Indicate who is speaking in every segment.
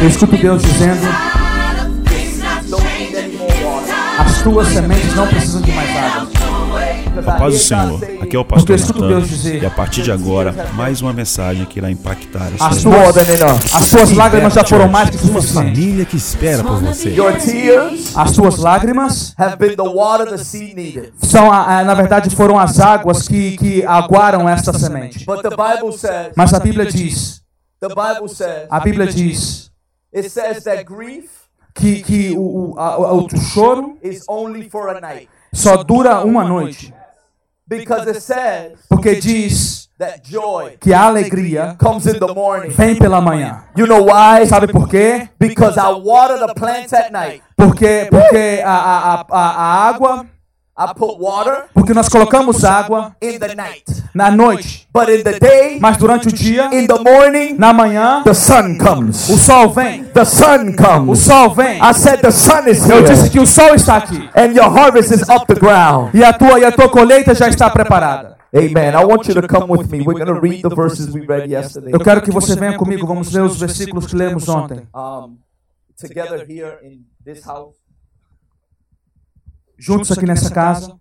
Speaker 1: Eu escuto Deus dizendo: as tuas sementes não precisam de mais água.
Speaker 2: A paz do Senhor. Aqui é o pastor Natan. E a partir de agora, mais uma mensagem que irá impactar a
Speaker 1: As
Speaker 2: sua
Speaker 3: enough.
Speaker 1: as tuas lágrimas já foram mais que
Speaker 2: Uma
Speaker 1: suficientes.
Speaker 2: família que espera por você.
Speaker 3: Your tears
Speaker 1: As tuas lágrimas
Speaker 3: have been the water the seed needed.
Speaker 1: são, na verdade, foram as águas que, que aguaram esta semente.
Speaker 3: But the Bible says,
Speaker 1: Mas a Bíblia diz,
Speaker 3: the Bible says,
Speaker 1: a Bíblia diz
Speaker 3: it says that grief
Speaker 1: que, que o, a- o, o choro
Speaker 3: is only for a night.
Speaker 1: só dura uma noite.
Speaker 3: Because it says
Speaker 1: Porque diz
Speaker 3: that joy
Speaker 1: que a alegria
Speaker 3: comes in the morning.
Speaker 1: vem pela manhã.
Speaker 3: You know why?
Speaker 1: Sabe por quê?
Speaker 3: Because I water the plants at night.
Speaker 1: Porque, porque a, a, a, a água, porque nós colocamos água
Speaker 3: in the night.
Speaker 1: na noite,
Speaker 3: But in the day,
Speaker 1: mas durante o dia,
Speaker 3: in the morning,
Speaker 1: na manhã,
Speaker 3: the sun
Speaker 1: o
Speaker 3: comes.
Speaker 1: sol vem.
Speaker 3: The sun
Speaker 1: O sol vem.
Speaker 3: I said the sun is
Speaker 1: Eu disse
Speaker 3: here.
Speaker 1: que o sol está aqui.
Speaker 3: And your harvest is up the ground.
Speaker 1: E a tua, e a tua colheita já está preparada.
Speaker 3: Amen. I want you to come with me. We're going to read the verses we read yesterday.
Speaker 1: Eu quero que você venha comigo. Vamos ler os versículos que lemos ontem.
Speaker 3: Together here in this house.
Speaker 1: Juntos aqui nessa casa.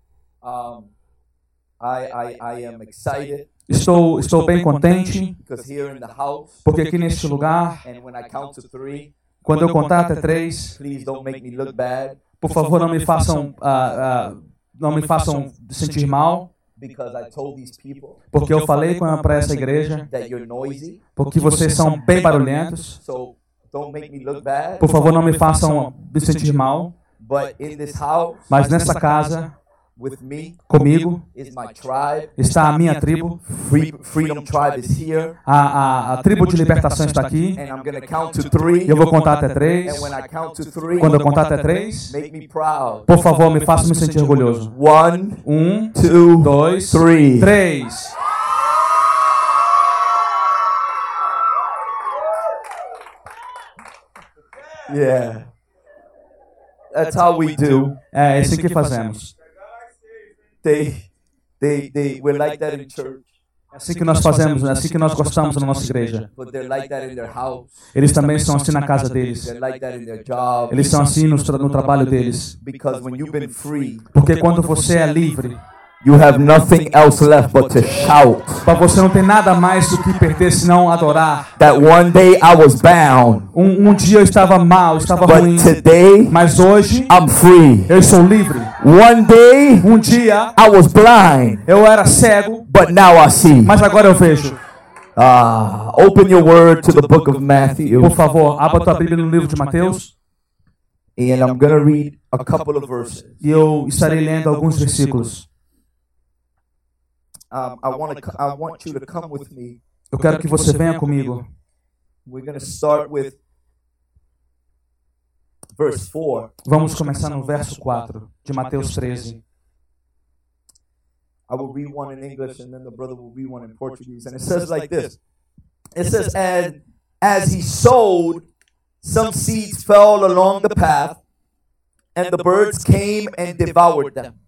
Speaker 3: I, I, I am excited
Speaker 1: Estou, estou bem contente,
Speaker 3: because here in the house,
Speaker 1: porque aqui neste lugar,
Speaker 3: and when I count to three,
Speaker 1: quando eu contar até três,
Speaker 3: please don't make me look bad
Speaker 1: por favor, não me façam, ah, ah, não me façam sentir mal,
Speaker 3: because I told these people
Speaker 1: porque eu falei para essa igreja,
Speaker 3: that you're noisy.
Speaker 1: porque vocês são bem barulhentos.
Speaker 3: So don't make me look bad.
Speaker 1: Por favor, não me façam me sentir mal.
Speaker 3: But in this house,
Speaker 1: Mas nessa casa,
Speaker 3: with me,
Speaker 1: comigo,
Speaker 3: is my tribe.
Speaker 1: está a minha tribo.
Speaker 3: Free, Freedom Tribe is here.
Speaker 1: A, a, a tribo de libertação está aqui.
Speaker 3: And I'm going to count to three.
Speaker 1: Eu vou contar até três.
Speaker 3: And when I count to three,
Speaker 1: Quando eu contar até três,
Speaker 3: make me proud.
Speaker 1: por favor, me faça me sentir orgulhoso.
Speaker 3: One,
Speaker 1: Um,
Speaker 3: two,
Speaker 1: dois,
Speaker 3: three.
Speaker 1: três.
Speaker 3: Yeah. That's how we do.
Speaker 1: É assim que fazemos.
Speaker 3: They, they, they, we're like that in church,
Speaker 1: É assim que nós fazemos, é assim que nós gostamos na nossa igreja.
Speaker 3: but they're like that in their house.
Speaker 1: Eles também são assim na casa deles. Eles são assim no, tra- no trabalho deles.
Speaker 3: Because when you've been free,
Speaker 1: Porque quando você é livre,
Speaker 3: you have nothing else left but to shout.
Speaker 1: para você não tem nada mais do que perder senão adorar.
Speaker 3: That one day I was bound,
Speaker 1: Um, um dia eu estava mal, estava ruim,
Speaker 3: but today
Speaker 1: mas hoje
Speaker 3: I'm free.
Speaker 1: eu sou livre.
Speaker 3: One day
Speaker 1: Um dia
Speaker 3: I was blind,
Speaker 1: eu era cego,
Speaker 3: but now I see.
Speaker 1: mas agora eu vejo.
Speaker 3: Ah, open your word to the book of Matthew,
Speaker 1: Por favor, abra tua Bíblia no livro de Mateus
Speaker 3: and I'm going to read a couple of verses.
Speaker 1: e eu estarei lendo alguns versículos.
Speaker 3: Um, I want to. I want you to come with me.
Speaker 1: Eu quero que você venha comigo.
Speaker 3: We're going to start with verse four.
Speaker 1: Vamos começar no verso 4 de Mateus 13.
Speaker 3: I will read one in English, and then the brother will read one in Portuguese, and it says like this. It says, "And as he sowed, some seeds fell along the path, and the birds came and devoured them."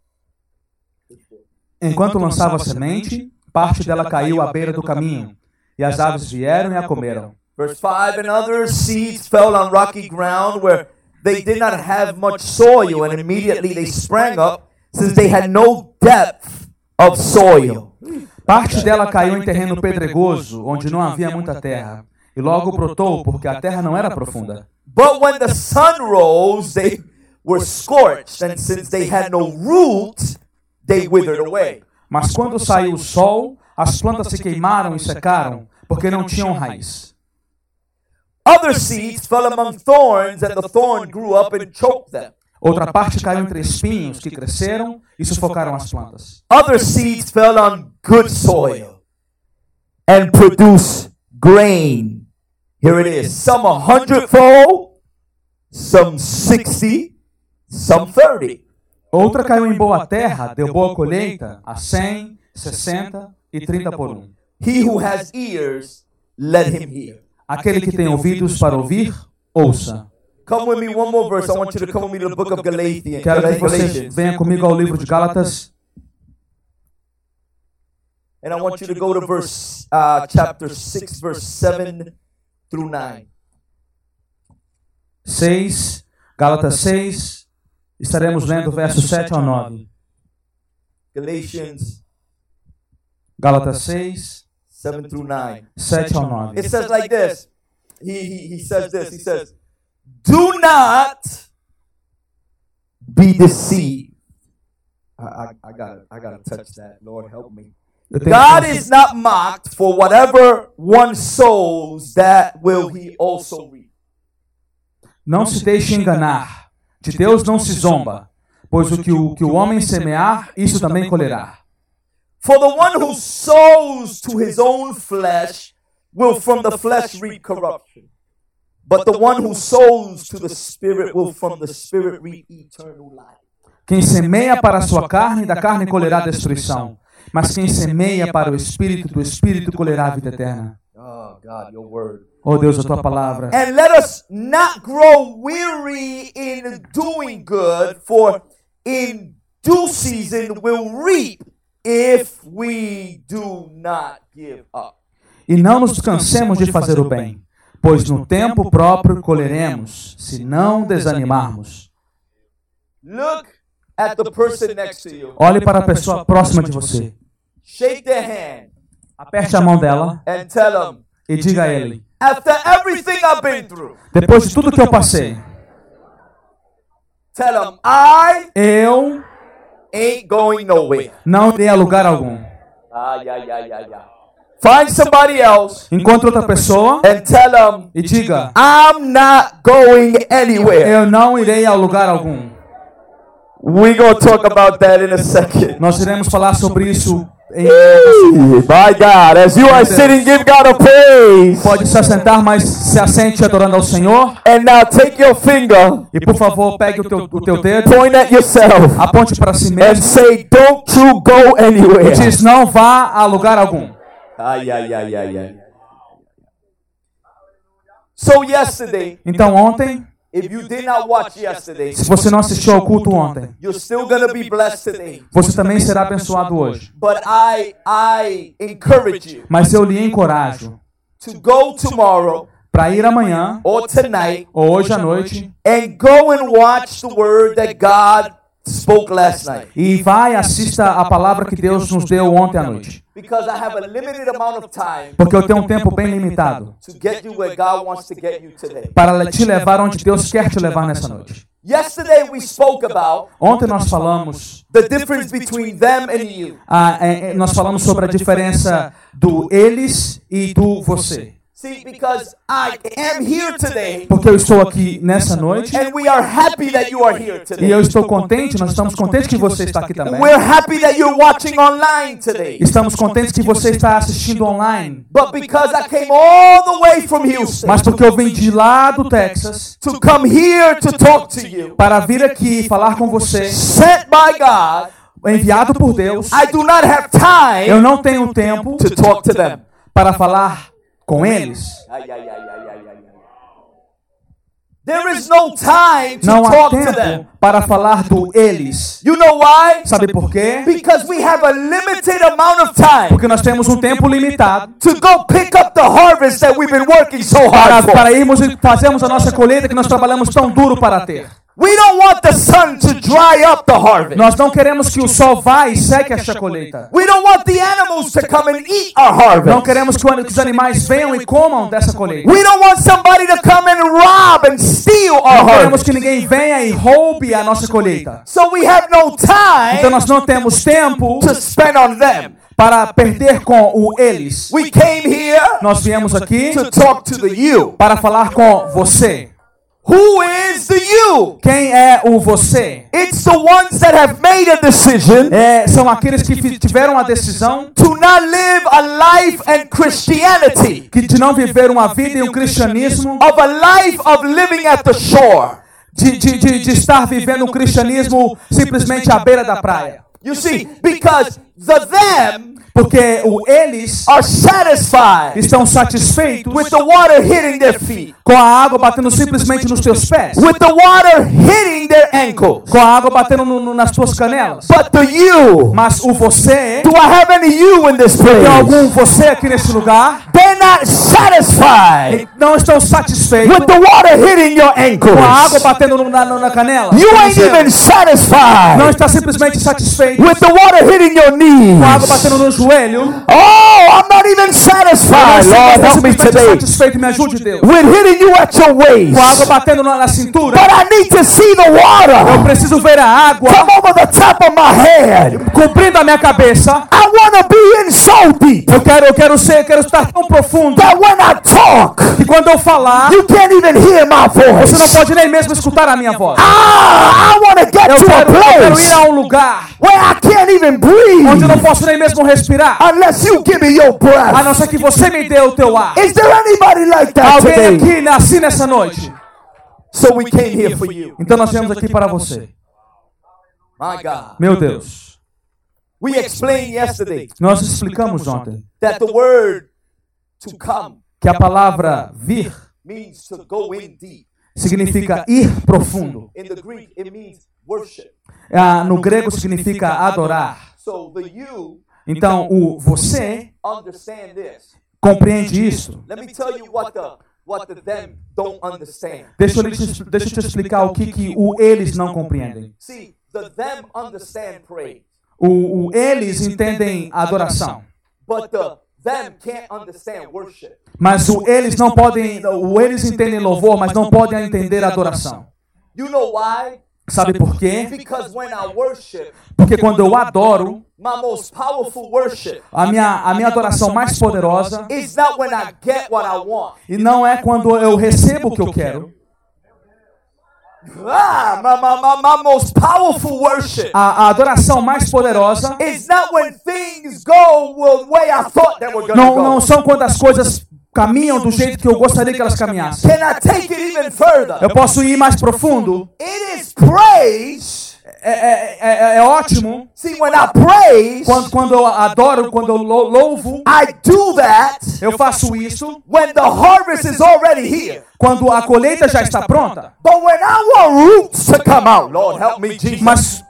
Speaker 1: Enquanto lançava a semente, parte dela caiu à beira do caminho, e as aves vieram e a comeram.
Speaker 3: Verse 5 And other seeds fell on rocky ground where they did not have much soil, and immediately they sprang up, since they had no depth of soil.
Speaker 1: Parte dela caiu em terreno pedregoso, onde não havia muita terra, e logo brotou, porque a terra não era profunda.
Speaker 3: But when the sun rose, they were scorched, and since they had no root, they withered away.
Speaker 1: Mas quando saiu o sol, as plantas se queimaram e secaram, porque não tinham raiz.
Speaker 3: Other seeds fell among thorns, and the thorn grew up and choked them.
Speaker 1: Outra parte caiu entre espinhos que cresceram e sufocaram as plantas.
Speaker 3: Other seeds fell on good soil and produced grain. Here it is. Some a hundredfold, some sixty, some thirty.
Speaker 1: Outra caiu em boa terra, deu boa colheita, a 100, 60 e 30 por um.
Speaker 3: He who has ears, let him hear.
Speaker 1: Aquele que tem ouvidos para ouvir, ouça.
Speaker 3: Come with me one more verse. I want you to come with me to the book of Galatians.
Speaker 1: Quero que você venha comigo ao livro de Gálatas,
Speaker 3: And I want you to go to verse uh, chapter 6, verse 7 through 9.
Speaker 1: 6, Gálatas 6, estaremos lendo versos 7 ao 9.
Speaker 3: Galatians
Speaker 1: Gálatas 6,
Speaker 3: 7 through 9.
Speaker 1: 7 ao 9.
Speaker 3: It says like this. He, he, he says this. He says, Do not be deceived. I, I, I gotta I gotta touch that. Lord help me. God is not mocked for whatever one sows, that will he also reap.
Speaker 1: Não se deixe enganar. De Deus não se zomba, pois o que o, que o homem semear, isso também colherá.
Speaker 3: For the one who sows to his own flesh will from the flesh reap corruption. But the one who sows to the Spirit will from the Spirit reap eternal life.
Speaker 1: Quem semeia para a sua carne, da carne colherá destruição. Mas quem semeia para o Espírito, do Espírito colherá a vida eterna.
Speaker 3: Oh, God, your word.
Speaker 1: Oh Deus, a tua palavra.
Speaker 3: And let us not grow weary in doing good, for in due season we'll reap if we do not give up.
Speaker 1: E não nos cansemos de fazer o bem, pois no tempo próprio colheremos, se não desanimarmos.
Speaker 3: Look at the person next to you.
Speaker 1: Olhe para a pessoa próxima de você.
Speaker 3: Shake their hand
Speaker 1: Aperte a mão dela
Speaker 3: and tell them,
Speaker 1: e diga a ele:
Speaker 3: after everything I've been through,
Speaker 1: Depois de tudo que eu passei,
Speaker 3: tell them, I
Speaker 1: eu
Speaker 3: ain't going nowhere.
Speaker 1: não irei a lugar algum.
Speaker 3: Find somebody else
Speaker 1: Encontre outra pessoa
Speaker 3: and tell them,
Speaker 1: e diga:
Speaker 3: I'm not going anywhere.
Speaker 1: Eu não irei a lugar algum.
Speaker 3: We're going to talk about that in a second.
Speaker 1: Nós iremos falar sobre isso
Speaker 3: My God, as you are sitting, give God a praise.
Speaker 1: Pode se assentar, mas se assente adorando ao Senhor.
Speaker 3: And now take your finger,
Speaker 1: E por favor, pegue o teu, o teu dedo,
Speaker 3: point at yourself,
Speaker 1: aponte para si
Speaker 3: and
Speaker 1: mesmo
Speaker 3: say, Don't you go
Speaker 1: e
Speaker 3: anywhere.
Speaker 1: diz: Não vá a lugar algum.
Speaker 3: Ay, ay, ay, ay, ay. So, yesterday,
Speaker 1: Então, ontem,
Speaker 3: if you did not watch yesterday,
Speaker 1: se você não assistiu ao culto ontem,
Speaker 3: you're still going to be blessed today.
Speaker 1: você também será abençoado hoje.
Speaker 3: But I, I encourage you
Speaker 1: Mas eu lhe encorajo
Speaker 3: to go tomorrow
Speaker 1: para ir amanhã
Speaker 3: or tonight
Speaker 1: ou hoje à noite
Speaker 3: and go and watch the word that God spoke last night.
Speaker 1: e e assista a palavra que Deus nos deu ontem à noite.
Speaker 3: Because I have a limited amount of time
Speaker 1: Porque eu tenho um tempo bem limitado
Speaker 3: to get you where God wants to get you today.
Speaker 1: para te levar onde Deus quer te levar nessa noite.
Speaker 3: Yesterday we spoke about
Speaker 1: Ontem nós falamos
Speaker 3: the difference between them and you.
Speaker 1: Ah, é, é, nós falamos sobre a diferença do eles e do você.
Speaker 3: See, because I am here today.
Speaker 1: Porque eu estou aqui nessa noite.
Speaker 3: And we are happy that you are here
Speaker 1: e
Speaker 3: today.
Speaker 1: eu estou contente, nós estamos contentes que você está aqui também.
Speaker 3: We're happy that you're watching online today.
Speaker 1: Estamos contentes que você está assistindo online.
Speaker 3: But because I came all the way from Houston
Speaker 1: Mas porque eu vim de lá do Texas
Speaker 3: to come here to talk to you,
Speaker 1: para vir aqui falar com você,
Speaker 3: sent by God,
Speaker 1: enviado por Deus,
Speaker 3: I do not have time
Speaker 1: eu não tenho tempo
Speaker 3: to talk to them.
Speaker 1: para falar com eles. Não há
Speaker 3: talk to them.
Speaker 1: tempo para falar do eles.
Speaker 3: You know why?
Speaker 1: Sabe por quê?
Speaker 3: Because we have a limited amount of time
Speaker 1: Porque nós temos um tempo limitado
Speaker 3: to go pick up the harvest that we've been working so hard for.
Speaker 1: para irmos e fazermos a nossa colheita que nós trabalhamos tão duro para ter.
Speaker 3: We don't want the sun to dry up the harvest.
Speaker 1: Nós não queremos que o sol vá e seque esta colheita.
Speaker 3: We don't want the animals to come and eat our harvest.
Speaker 1: Não queremos que os animais venham e comam dessa colheita.
Speaker 3: We don't want somebody to come and rob and steal our
Speaker 1: Não queremos
Speaker 3: harvest.
Speaker 1: que ninguém venha e roube a nossa colheita.
Speaker 3: So we have no
Speaker 1: Então
Speaker 3: time
Speaker 1: nós não temos tempo para perder com o eles.
Speaker 3: We came here
Speaker 1: Nós viemos aqui
Speaker 3: to talk to the you.
Speaker 1: para falar com você.
Speaker 3: Who is the you?
Speaker 1: Quem é o você?
Speaker 3: It's the ones that have made a decision
Speaker 1: É, são aqueles que tiveram a decisão
Speaker 3: to not live a life and Christianity
Speaker 1: que de não viver uma vida e um cristianismo,
Speaker 3: of a life of living at the shore.
Speaker 1: de, de, de, de estar vivendo um cristianismo simplesmente à beira da praia.
Speaker 3: You see, because the them
Speaker 1: Porque o, eles
Speaker 3: are satisfied
Speaker 1: estão satisfeitos
Speaker 3: with the water hitting their feet,
Speaker 1: com a água batendo simplesmente nos teus pés,
Speaker 3: with the water hitting their ankles.
Speaker 1: com a água batendo no- no- nas tuas canelas.
Speaker 3: But the you,
Speaker 1: Mas o você,
Speaker 3: do I have any you in this
Speaker 1: tem
Speaker 3: place?
Speaker 1: algum você aqui nesse lugar,
Speaker 3: They're not satisfied
Speaker 1: não estão satisfeitos
Speaker 3: with the water hitting your
Speaker 1: com a água
Speaker 3: ankles.
Speaker 1: batendo no- na, na canela.
Speaker 3: You ain't even
Speaker 1: Não
Speaker 3: satisfied
Speaker 1: está simplesmente satisfeito
Speaker 3: with the water hitting your
Speaker 1: com a água
Speaker 3: knees.
Speaker 1: batendo no joelho.
Speaker 3: Oh, I'm not even satisfied. Lord, help me today.
Speaker 1: satisfeito, me ajude Deus.
Speaker 3: With hitting you at your waist.
Speaker 1: Com a água batendo na, na cintura.
Speaker 3: But I need to see the
Speaker 1: Eu
Speaker 3: water
Speaker 1: preciso ver a água
Speaker 3: come over the top of my head.
Speaker 1: cobrindo a minha cabeça.
Speaker 3: I want to be in so deep
Speaker 1: Eu quero, eu quero ser, eu quero estar tão profundo
Speaker 3: that when I talk,
Speaker 1: que quando eu falar,
Speaker 3: you can't even hear my
Speaker 1: você não
Speaker 3: voice.
Speaker 1: pode nem mesmo escutar a minha voz.
Speaker 3: Ah, I want to get
Speaker 1: Eu
Speaker 3: to a
Speaker 1: quero, eu quero ir
Speaker 3: place
Speaker 1: a um lugar
Speaker 3: where I can't even
Speaker 1: onde eu não
Speaker 3: breathe
Speaker 1: posso nem mesmo respirar,
Speaker 3: unless you give me your
Speaker 1: a
Speaker 3: breath.
Speaker 1: não ser que você me dê o teu ar.
Speaker 3: Is there anybody like that
Speaker 1: Alguém
Speaker 3: today?
Speaker 1: aqui nasci nessa noite.
Speaker 3: So we came here for you.
Speaker 1: Então nós viemos aqui para você.
Speaker 3: My God.
Speaker 1: Meu Deus.
Speaker 3: We explained yesterday
Speaker 1: Nós explicamos ontem
Speaker 3: that the word to come
Speaker 1: que a palavra vir
Speaker 3: means to go in deep.
Speaker 1: significa ir profundo.
Speaker 3: In the Greek, it means worship.
Speaker 1: Ah, no grego significa adorar.
Speaker 3: So the you
Speaker 1: Então o você
Speaker 3: understand this.
Speaker 1: compreende isso.
Speaker 3: Let me tell you what the what the them don't understand.
Speaker 1: Deixa eu, te, deixa eu te explicar o que, que o eles não compreendem.
Speaker 3: See, the them understand praise,
Speaker 1: O, o eles entendem a adoração,
Speaker 3: but the them can't understand worship.
Speaker 1: mas o eles não podem. O eles entendem louvor, mas não podem entender a adoração.
Speaker 3: You know why?
Speaker 1: Sabe por quê? Porque quando eu adoro, a minha, a minha adoração mais poderosa
Speaker 3: is not when I get what I want.
Speaker 1: e não é quando eu recebo o que eu quero.
Speaker 3: Ah, my, my, my, my most powerful worship
Speaker 1: A, a adoração mais poderosa
Speaker 3: is not when things go the way I thought they were going to
Speaker 1: não,
Speaker 3: go.
Speaker 1: não são quando as coisas caminham do jeito que eu gostaria que elas caminhassem. Eu posso ir mais profundo.
Speaker 3: It is praise.
Speaker 1: É, é, é, é ótimo
Speaker 3: See, when I praise,
Speaker 1: quando, quando eu adoro, quando eu lou- louvo.
Speaker 3: I do that
Speaker 1: Eu faço isso
Speaker 3: when the harvest is already here.
Speaker 1: quando a colheita já está pronta.
Speaker 3: But when I want roots to come out, Lord help me, Jesus.
Speaker 1: Mas,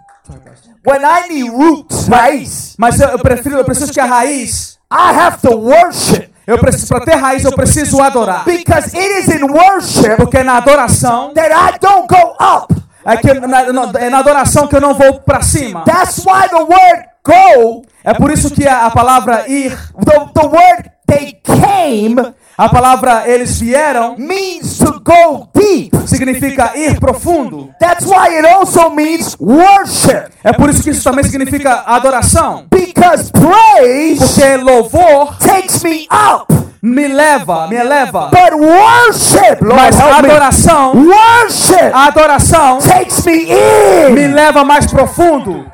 Speaker 3: when I need roots, raiz,
Speaker 1: mas eu, eu prefiro, eu preciso que a raiz.
Speaker 3: I have to worship
Speaker 1: Eu preciso para ter raiz, eu preciso adorar.
Speaker 3: because it is in worship
Speaker 1: Porque na adoração
Speaker 3: that I don't go up.
Speaker 1: É que na, na- é na adoração que eu não vou para cima.
Speaker 3: That's why the word go,
Speaker 1: É por isso que a, a palavra ir,
Speaker 3: the, the word they came,
Speaker 1: a palavra eles vieram,
Speaker 3: means to go deep.
Speaker 1: significa ir profundo.
Speaker 3: That's why it also means worship.
Speaker 1: É por isso que isso também significa adoração.
Speaker 3: Because praise
Speaker 1: Porque louvor
Speaker 3: takes me up.
Speaker 1: me leva, me eleva.
Speaker 3: But worship, Lord
Speaker 1: Mas a
Speaker 3: help me.
Speaker 1: adoração,
Speaker 3: Worship
Speaker 1: adoração
Speaker 3: takes me
Speaker 1: me
Speaker 3: in.
Speaker 1: leva mais profundo.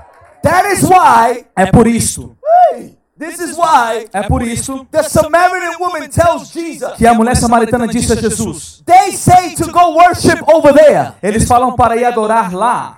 Speaker 3: That is why,
Speaker 1: É por isso,
Speaker 3: this is why
Speaker 1: é por isso
Speaker 3: the Samaritan woman tells Jesus,
Speaker 1: que a mulher samaritana disse a Jesus:
Speaker 3: they say to go worship over there.
Speaker 1: Eles falam para ir adorar lá.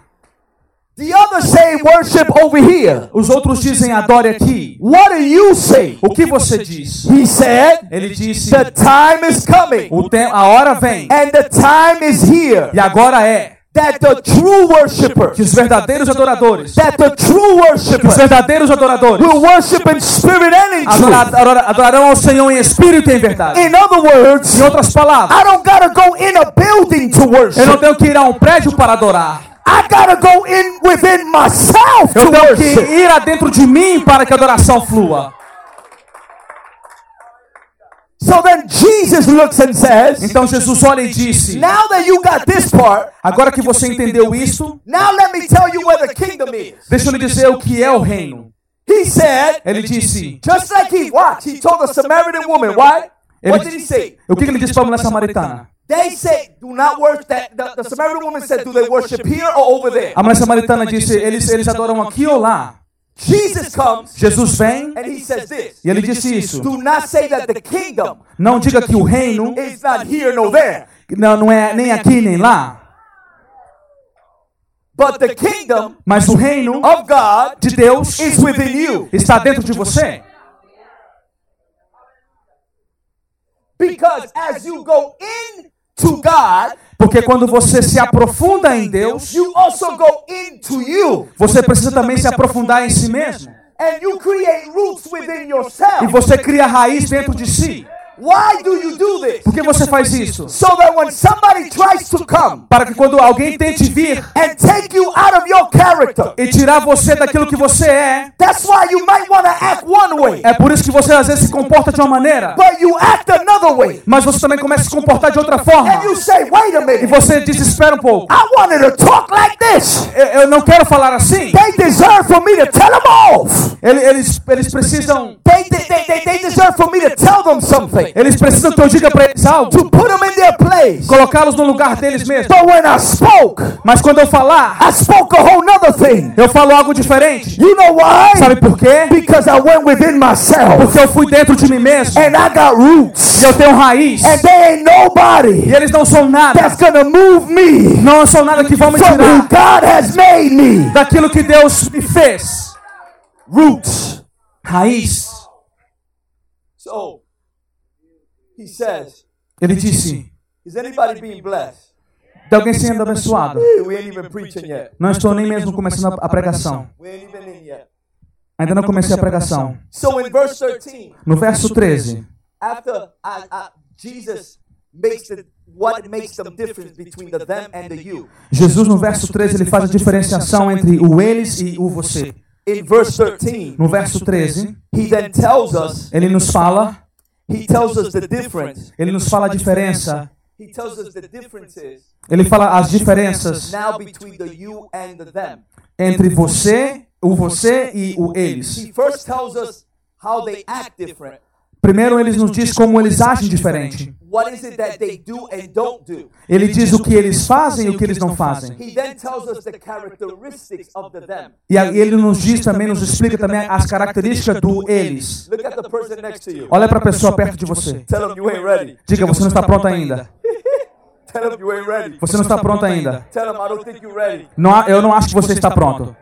Speaker 3: The others say worship over here.
Speaker 1: Os outros dizem adore aqui.
Speaker 3: What do you say?
Speaker 1: O que você diz?
Speaker 3: He said,
Speaker 1: Ele disse:
Speaker 3: the time is coming
Speaker 1: o tem, a hora vem
Speaker 3: and the time is here
Speaker 1: e agora é
Speaker 3: that the true
Speaker 1: que
Speaker 3: worshipers,
Speaker 1: os verdadeiros adoradores,
Speaker 3: that the true
Speaker 1: que os
Speaker 3: worshipers
Speaker 1: verdadeiros adoradores
Speaker 3: will worship in spirit and in truth.
Speaker 1: adora- adorarão ao Senhor em espírito e em verdade.
Speaker 3: In other words,
Speaker 1: Em outras palavras,
Speaker 3: I don't gotta go in a building to
Speaker 1: eu não
Speaker 3: worship.
Speaker 1: tenho que ir a um prédio para adorar.
Speaker 3: I gotta go in within myself to
Speaker 1: Eu tenho que
Speaker 3: worship.
Speaker 1: ir adentro de mim para que a adoração flua.
Speaker 3: So then Jesus looks and says,
Speaker 1: Então Jesus olha e disse:
Speaker 3: Now that you got this part,
Speaker 1: Agora que você entendeu isso,
Speaker 3: now let me tell you where the kingdom is.
Speaker 1: deixa eu lhe dizer o que é o reino.
Speaker 3: He said,
Speaker 1: Ele disse:
Speaker 3: just like he watch, he told the Samaritan woman, why? What did he say?
Speaker 1: O que que ele disse para a mulher samaritana?
Speaker 3: They say, do not worship that. The, the Samaritan woman said, do they worship here or over there?
Speaker 1: A mulher samaritana disse: Eles, eles adoram aqui ou lá?
Speaker 3: Jesus, comes,
Speaker 1: Jesus vem
Speaker 3: and he says this,
Speaker 1: e ele disse isso.
Speaker 3: Do not say that the kingdom
Speaker 1: não diga que o reino
Speaker 3: is not here nor there.
Speaker 1: Não, não é nem aqui nem lá.
Speaker 3: But the kingdom
Speaker 1: Mas o reino
Speaker 3: of God
Speaker 1: de Deus
Speaker 3: is within you.
Speaker 1: está dentro de você.
Speaker 3: Because as you go in into God,
Speaker 1: Porque quando você se aprofunda em Deus,
Speaker 3: you also go into you.
Speaker 1: você precisa também se aprofundar em si mesmo.
Speaker 3: And you create roots within yourself.
Speaker 1: E você cria raiz dentro de si.
Speaker 3: Why do you do this?
Speaker 1: Por que você faz isso?
Speaker 3: So that when somebody tries to come
Speaker 1: Para que quando alguém tente vir
Speaker 3: and take you out of your character,
Speaker 1: e tirar você daquilo que você é,
Speaker 3: that's why you might want to act one way,
Speaker 1: é por isso que você às vezes se comporta de uma maneira,
Speaker 3: but you act another way.
Speaker 1: mas você também começa a se comportar de outra forma.
Speaker 3: And you say, wait a
Speaker 1: E
Speaker 3: minute,
Speaker 1: você desespera um pouco.
Speaker 3: I wanted to talk like this.
Speaker 1: Eu, eu não quero falar assim.
Speaker 3: They deserve for me to tell them off.
Speaker 1: Ele- Eles, eles precisam,
Speaker 3: they, they, they, they deserve for me to tell them something,
Speaker 1: eles precisam que eu diga para eles algo,
Speaker 3: to put them in their place.
Speaker 1: colocá-los no lugar deles mesmos.
Speaker 3: But when I spoke,
Speaker 1: Mas quando eu falar,
Speaker 3: I spoke a whole nother thing.
Speaker 1: eu falo algo diferente.
Speaker 3: You know why?
Speaker 1: Sabe por quê?
Speaker 3: Because I went within myself
Speaker 1: Porque eu fui dentro de mim mesmo.
Speaker 3: and I got roots.
Speaker 1: E eu tenho raiz.
Speaker 3: And there ain't
Speaker 1: E
Speaker 3: nobody
Speaker 1: eles não são nada.
Speaker 3: that's gonna move me
Speaker 1: Não são nada que vão me
Speaker 3: from who
Speaker 1: tirar
Speaker 3: God has made me.
Speaker 1: daquilo que Deus me fez.
Speaker 3: Roots.
Speaker 1: Raiz.
Speaker 3: So he says,
Speaker 1: Ele disse:
Speaker 3: Is anybody being blessed?
Speaker 1: de alguém sendo abençoado.
Speaker 3: We ain't even preaching yet.
Speaker 1: Não estou nem mesmo começando a pregação.
Speaker 3: We ain't even in yet.
Speaker 1: Ainda não comecei a pregação.
Speaker 3: So in verse 13,
Speaker 1: No verso 13,
Speaker 3: after I, I, Jesus makes the what makes the difference between the them and the you.
Speaker 1: Jesus no verso 13 ele faz a diferenciação entre o eles e o você.
Speaker 3: In verse 13,
Speaker 1: No verso 13,
Speaker 3: he then tells us,
Speaker 1: ele nos fala,
Speaker 3: he tells us the difference.
Speaker 1: ele nos fala a diferença,
Speaker 3: He tells us the differences
Speaker 1: ele fala as diferenças
Speaker 3: now between the you and the them.
Speaker 1: entre você, o você e o eles. Primeiro ele nos diz como eles agem diferente.
Speaker 3: What is it that they do and don't do?
Speaker 1: Ele diz o que eles fazem e o que eles não fazem.
Speaker 3: He then tells us the characteristics of the them.
Speaker 1: E aí ele nos diz também, nos explica também as características do eles.
Speaker 3: Look at the person next to you.
Speaker 1: Olha para a pessoa perto de você.
Speaker 3: Tell him you ain't ready.
Speaker 1: Diga, você não está pronto ainda.
Speaker 3: Tell him you ain't ready.
Speaker 1: Você não está pronto ainda.
Speaker 3: Tell him I don't think you're ready.
Speaker 1: Não, eu não acho que você está pronto.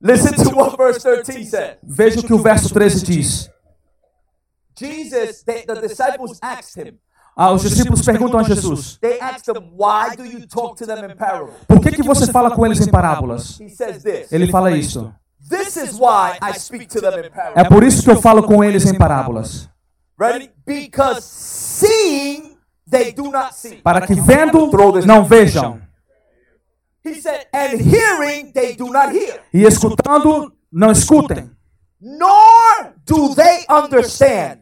Speaker 3: Listen to what verse 13 says.
Speaker 1: Veja o que o verso 13 diz.
Speaker 3: Jesus, they, the disciples asked him.
Speaker 1: Ah, os discípulos perguntam a Jesus:
Speaker 3: They asked him, why do you talk to them in parables?
Speaker 1: Por que, que você fala com eles em parábolas?
Speaker 3: He says this.
Speaker 1: Ele fala isso.
Speaker 3: This is why I speak to them in
Speaker 1: É por isso que eu falo com eles em parábolas.
Speaker 3: Ready? Because seeing, they do not see.
Speaker 1: Para que vendo, não vejam.
Speaker 3: He said, and hearing, they do not hear.
Speaker 1: E escutando, não escutem.
Speaker 3: Nor do they understand.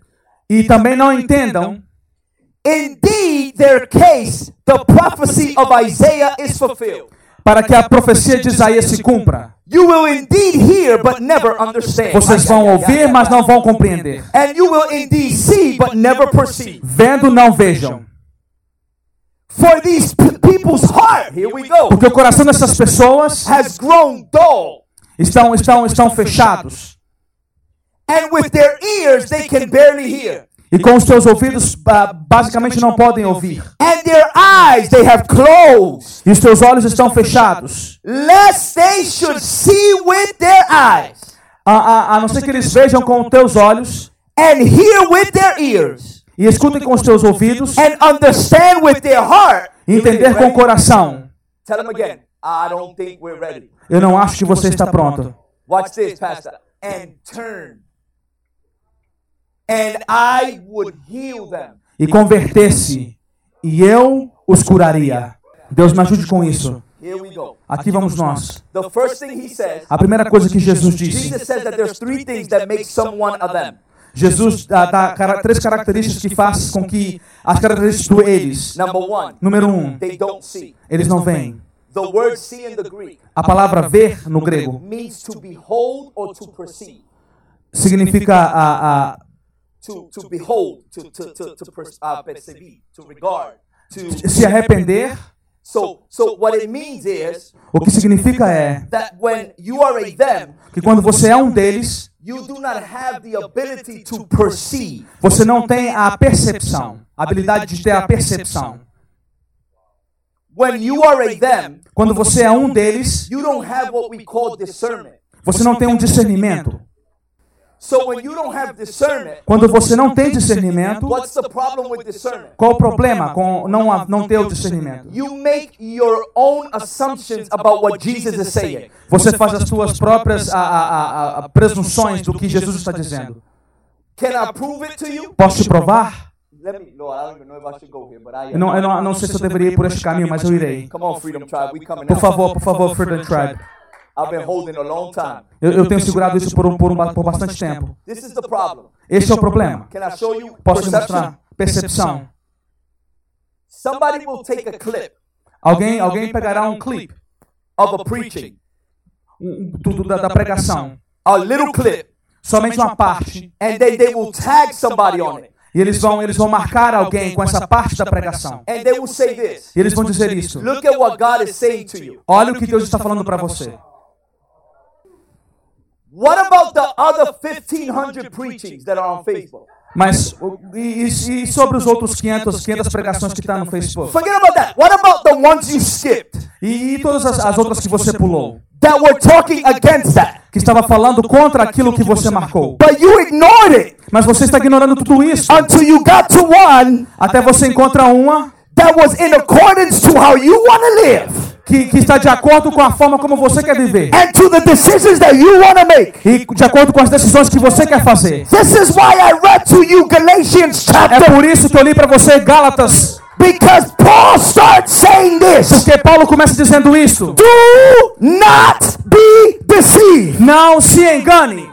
Speaker 1: E também não entendam.
Speaker 3: Indeed, their case, the prophecy of Isaiah is fulfilled.
Speaker 1: Para que a profecia de Isaías se cumpra.
Speaker 3: You will indeed hear, but never understand.
Speaker 1: Vocês vão ouvir, mas não vão compreender.
Speaker 3: And you will indeed see, but never perceive.
Speaker 1: Vendo, não vejam.
Speaker 3: For these people's heart, here we go,
Speaker 1: Porque o coração dessas pessoas
Speaker 3: has grown dull.
Speaker 1: estão, estão, estão fechados.
Speaker 3: And with their ears, they can barely hear.
Speaker 1: E com os seus ouvidos, basicamente, não podem ouvir.
Speaker 3: And their eyes, they have closed.
Speaker 1: E os seus olhos estão fechados.
Speaker 3: Lest they should see with their eyes
Speaker 1: A, a, a não ser que eles vejam com os teus olhos
Speaker 3: and hear with their ears
Speaker 1: e escutem com os teus ouvidos
Speaker 3: and understand with their heart.
Speaker 1: entender com o coração.
Speaker 3: Tell them again. I don't think we're ready.
Speaker 1: Eu não acho que você está pronto.
Speaker 3: Watch this, Pastor. And turn. And I would heal them.
Speaker 1: E converter-se, e eu os curaria. Deus me ajude com isso. Aqui vamos nós. A primeira coisa que Jesus disse.
Speaker 3: Jesus
Speaker 1: dá, dá cara- três características que faz com que as características do eles. Número um, eles não veem.
Speaker 3: The word see in the Greek
Speaker 1: A palavra ver no grego
Speaker 3: means to behold or to perceive.
Speaker 1: significa a, a se arrepender.
Speaker 3: so, so what it means is
Speaker 1: O que significa é
Speaker 3: that when you are a them,
Speaker 1: que quando você é um deles,
Speaker 3: you do not have the ability to perceive.
Speaker 1: você não tem a percepção, a habilidade de ter a percepção.
Speaker 3: When you are a them,
Speaker 1: Quando você é um deles,
Speaker 3: you don't have what we call discernment.
Speaker 1: você não tem um discernimento.
Speaker 3: So when you don't have discernment,
Speaker 1: Quando você não tem discernimento,
Speaker 3: what's the problem with discernment?
Speaker 1: qual o problema com não, não ter o discernimento?
Speaker 3: You make your own assumptions about what Jesus is saying.
Speaker 1: Você faz as suas próprias a- a- a- a- presunções do que Jesus está dizendo.
Speaker 3: Can I prove it to you?
Speaker 1: Posso te provar?
Speaker 3: Let me. Lord, I don't even know if I should go here, but I
Speaker 1: Eu não, eu não, eu não sei se eu deveria ir por este caminho, mas eu irei.
Speaker 3: Come on, Freedom Tribe, we coming
Speaker 1: Por favor, por favor, Freedom Tribe.
Speaker 3: I've been holding a long time.
Speaker 1: Eu, eu tenho segurado isso por, um, por, um, por bastante tempo.
Speaker 3: This is the problem.
Speaker 1: Este é o problema.
Speaker 3: Can I show you
Speaker 1: Posso te
Speaker 3: perception?
Speaker 1: mostrar? Percepção.
Speaker 3: Somebody will take a clip
Speaker 1: Alguém, alguém pegará um clipe
Speaker 3: of a preaching,
Speaker 1: um, um, do- da, da pregação,
Speaker 3: a little clip,
Speaker 1: somente uma parte,
Speaker 3: and they, they will tag somebody on it.
Speaker 1: e eles vão, eles vão marcar alguém com essa parte da pregação.
Speaker 3: And they will say this.
Speaker 1: E eles vão dizer isso.
Speaker 3: Look at what God is saying to you.
Speaker 1: Olha o que Deus está falando para você.
Speaker 3: What about the other 1,500 preachings that are on Facebook?
Speaker 1: Mas e, e- e sobre os outros 500, 500 pregações que está no Facebook?
Speaker 3: Forget about that. What about the ones you skipped
Speaker 1: E, e todas as, as outras que você pulou?
Speaker 3: that were talking against that?
Speaker 1: Que estava falando contra aquilo que você marcou.
Speaker 3: But you ignored it
Speaker 1: Mas você está ignorando tudo isso.
Speaker 3: until you got to one
Speaker 1: Até você encontra uma
Speaker 3: that was in accordance to how you want to live
Speaker 1: que, que está de acordo com a forma como você quer viver.
Speaker 3: and to the decisions that you want to make.
Speaker 1: E de acordo com as decisões que você quer fazer.
Speaker 3: This is why I read to you Galatians
Speaker 1: É
Speaker 3: chapter
Speaker 1: por isso que eu li para você Gálatas.
Speaker 3: because Paul starts saying this.
Speaker 1: Porque Paulo começa dizendo isso.
Speaker 3: Do not be deceived.
Speaker 1: Não se engane.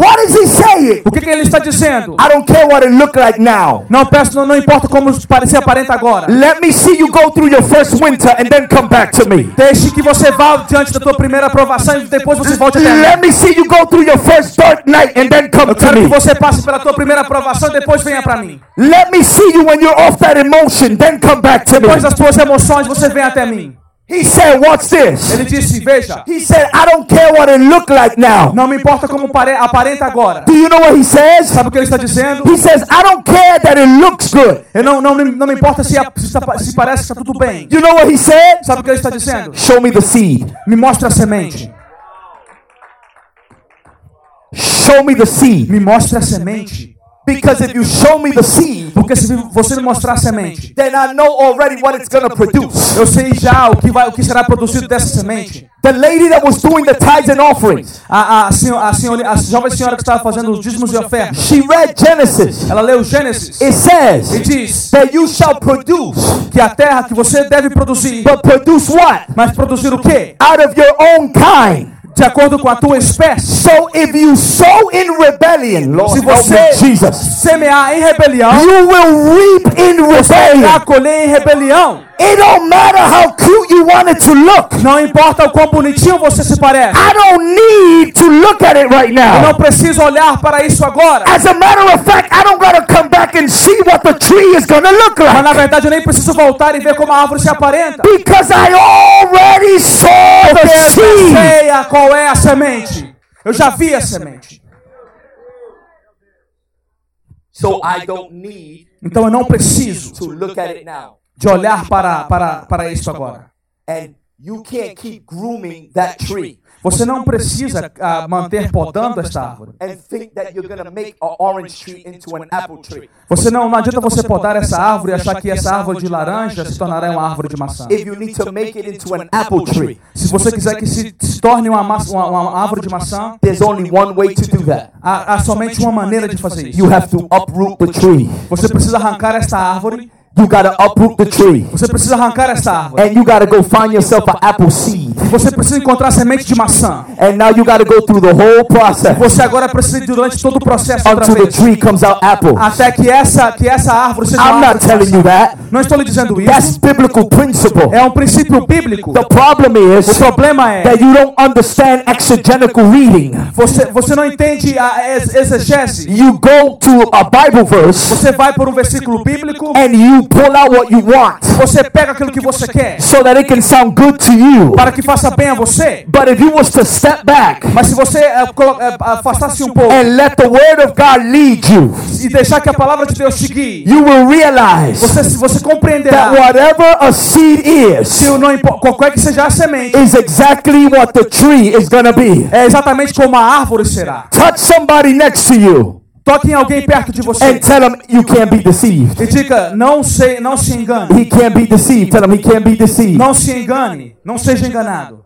Speaker 3: What is he saying?
Speaker 1: O que, que ele está dizendo?
Speaker 3: I don't care what it look like now.
Speaker 1: Não peço, não, não importa como parecer aparenta agora.
Speaker 3: Let me see you go through your first winter and then come back to me.
Speaker 1: Deixe que você vá diante da tua primeira aprovação e depois você volte até mim.
Speaker 3: Let me see you go through your first dark night and then come
Speaker 1: Eu
Speaker 3: to
Speaker 1: quero que
Speaker 3: me.
Speaker 1: você passe pela tua primeira aprovação e depois venha para mim.
Speaker 3: Let me see you when you're off that emotion, then come back to
Speaker 1: Depois
Speaker 3: me.
Speaker 1: das tuas emoções você vem até mim.
Speaker 3: He said, What's this?
Speaker 1: Ele disse, veja,
Speaker 3: He said, I don't care what it look like now.
Speaker 1: não me importa como pare- aparenta agora.
Speaker 3: Do you know what he says?
Speaker 1: Sabe o que ele está dizendo?
Speaker 3: He says, I don't care that it looks good.
Speaker 1: Eu não, não, não me importa se, a- se, se parece que está tudo bem.
Speaker 3: You know what he said?
Speaker 1: Sabe o que ele está dizendo?
Speaker 3: Show me the seed.
Speaker 1: Me mostra a semente.
Speaker 3: Show me the seed.
Speaker 1: Me mostra a semente.
Speaker 3: Because if you show me the seed,
Speaker 1: Porque se você me mostrar a semente,
Speaker 3: then I know already what it's going to produce.
Speaker 1: eu sei já o que, vai, o que será produzido dessa semente.
Speaker 3: The lady that was doing the tithes and offerings,
Speaker 1: A, a, senho- a, senhora, a jovem senhora que estava fazendo os dízimos e ofertas,
Speaker 3: she read Genesis.
Speaker 1: ela leu Gênesis
Speaker 3: It
Speaker 1: e
Speaker 3: says
Speaker 1: diz
Speaker 3: that you shall produce,
Speaker 1: que a terra que você deve produzir,
Speaker 3: but produce what?
Speaker 1: mas produzir o quê?
Speaker 3: Out of your own kind.
Speaker 1: De acordo com a tua espécie.
Speaker 3: So if you sow in rebellion, Lord,
Speaker 1: Se você
Speaker 3: Jesus,
Speaker 1: semear em rebelião,
Speaker 3: you will reap in rebellion.
Speaker 1: colher em rebelião.
Speaker 3: It don't matter how cute you want it to look.
Speaker 1: Não importa o quão bonitinho você se parece.
Speaker 3: I don't need to look at it right
Speaker 1: Eu
Speaker 3: now.
Speaker 1: não preciso olhar para isso agora.
Speaker 3: As a matter of fact, I don't gotta come back and see what the tree is gonna look
Speaker 1: Mas na
Speaker 3: like.
Speaker 1: verdade eu nem preciso voltar e ver como a árvore se aparenta.
Speaker 3: Because I already saw
Speaker 1: Porque
Speaker 3: the
Speaker 1: eu já
Speaker 3: seed.
Speaker 1: sei a- qual é a semente. Eu já vi a semente.
Speaker 3: So I don't need
Speaker 1: Então eu não preciso
Speaker 3: to look at it now.
Speaker 1: de olhar para, para, para isso agora. Você não precisa ah, manter podando esta árvore.
Speaker 3: and think that you're gonna make an orange tree into an apple tree.
Speaker 1: Você não, não adianta você podar essa árvore e achar que essa árvore de laranja se tornará uma árvore de maçã.
Speaker 3: If you need to make it into an apple tree,
Speaker 1: Se você quiser que se, se torne uma, maçã- uma, uma árvore de maçã,
Speaker 3: there's only one way to do that.
Speaker 1: há, há somente uma maneira de fazer isso.
Speaker 3: You have to uproot the tree.
Speaker 1: Você precisa arrancar esta árvore.
Speaker 3: You gotta uproot the tree.
Speaker 1: Você precisa arrancar esta árvore.
Speaker 3: And you gotta go find yourself an apple seed.
Speaker 1: Você precisa encontrar semente de maçã.
Speaker 3: And now you gotta go through the whole process
Speaker 1: Você agora precisa ir durante todo o processo
Speaker 3: until the tree comes out apple.
Speaker 1: Até que essa, que essa árvore seja
Speaker 3: I'm not telling you that.
Speaker 1: Não estou lhe dizendo
Speaker 3: That's
Speaker 1: isso.
Speaker 3: biblical principle.
Speaker 1: É um princípio bíblico.
Speaker 3: The problem
Speaker 1: O
Speaker 3: is
Speaker 1: problema é
Speaker 3: that you don't understand exegetical reading.
Speaker 1: você, você não entende a ex- exegese.
Speaker 3: You go to a Bible verse
Speaker 1: Você vai por um versículo bíblico,
Speaker 3: and you pull out what you want
Speaker 1: você pega aquilo que você quer,
Speaker 3: so that it can sound good to you.
Speaker 1: para que faça faça bem a você.
Speaker 3: But if you was to step back
Speaker 1: Mas se você colo- é, afastasse um pouco
Speaker 3: and let the word of God lead you,
Speaker 1: e deixar que a palavra de Deus te guie,
Speaker 3: you will realize
Speaker 1: você, você
Speaker 3: that
Speaker 1: compreenderá
Speaker 3: whatever a seed is
Speaker 1: se não qualquer que seja a semente,
Speaker 3: is exactly what the tree is to be.
Speaker 1: é exatamente como a árvore será.
Speaker 3: Touch somebody next to you
Speaker 1: Toque em alguém perto de você
Speaker 3: and tell them you can't be deceived.
Speaker 1: e diga: não, se, não se engane.
Speaker 3: He can't be deceived. Tell him he can't be deceived.
Speaker 1: Não se engane. Não seja enganado.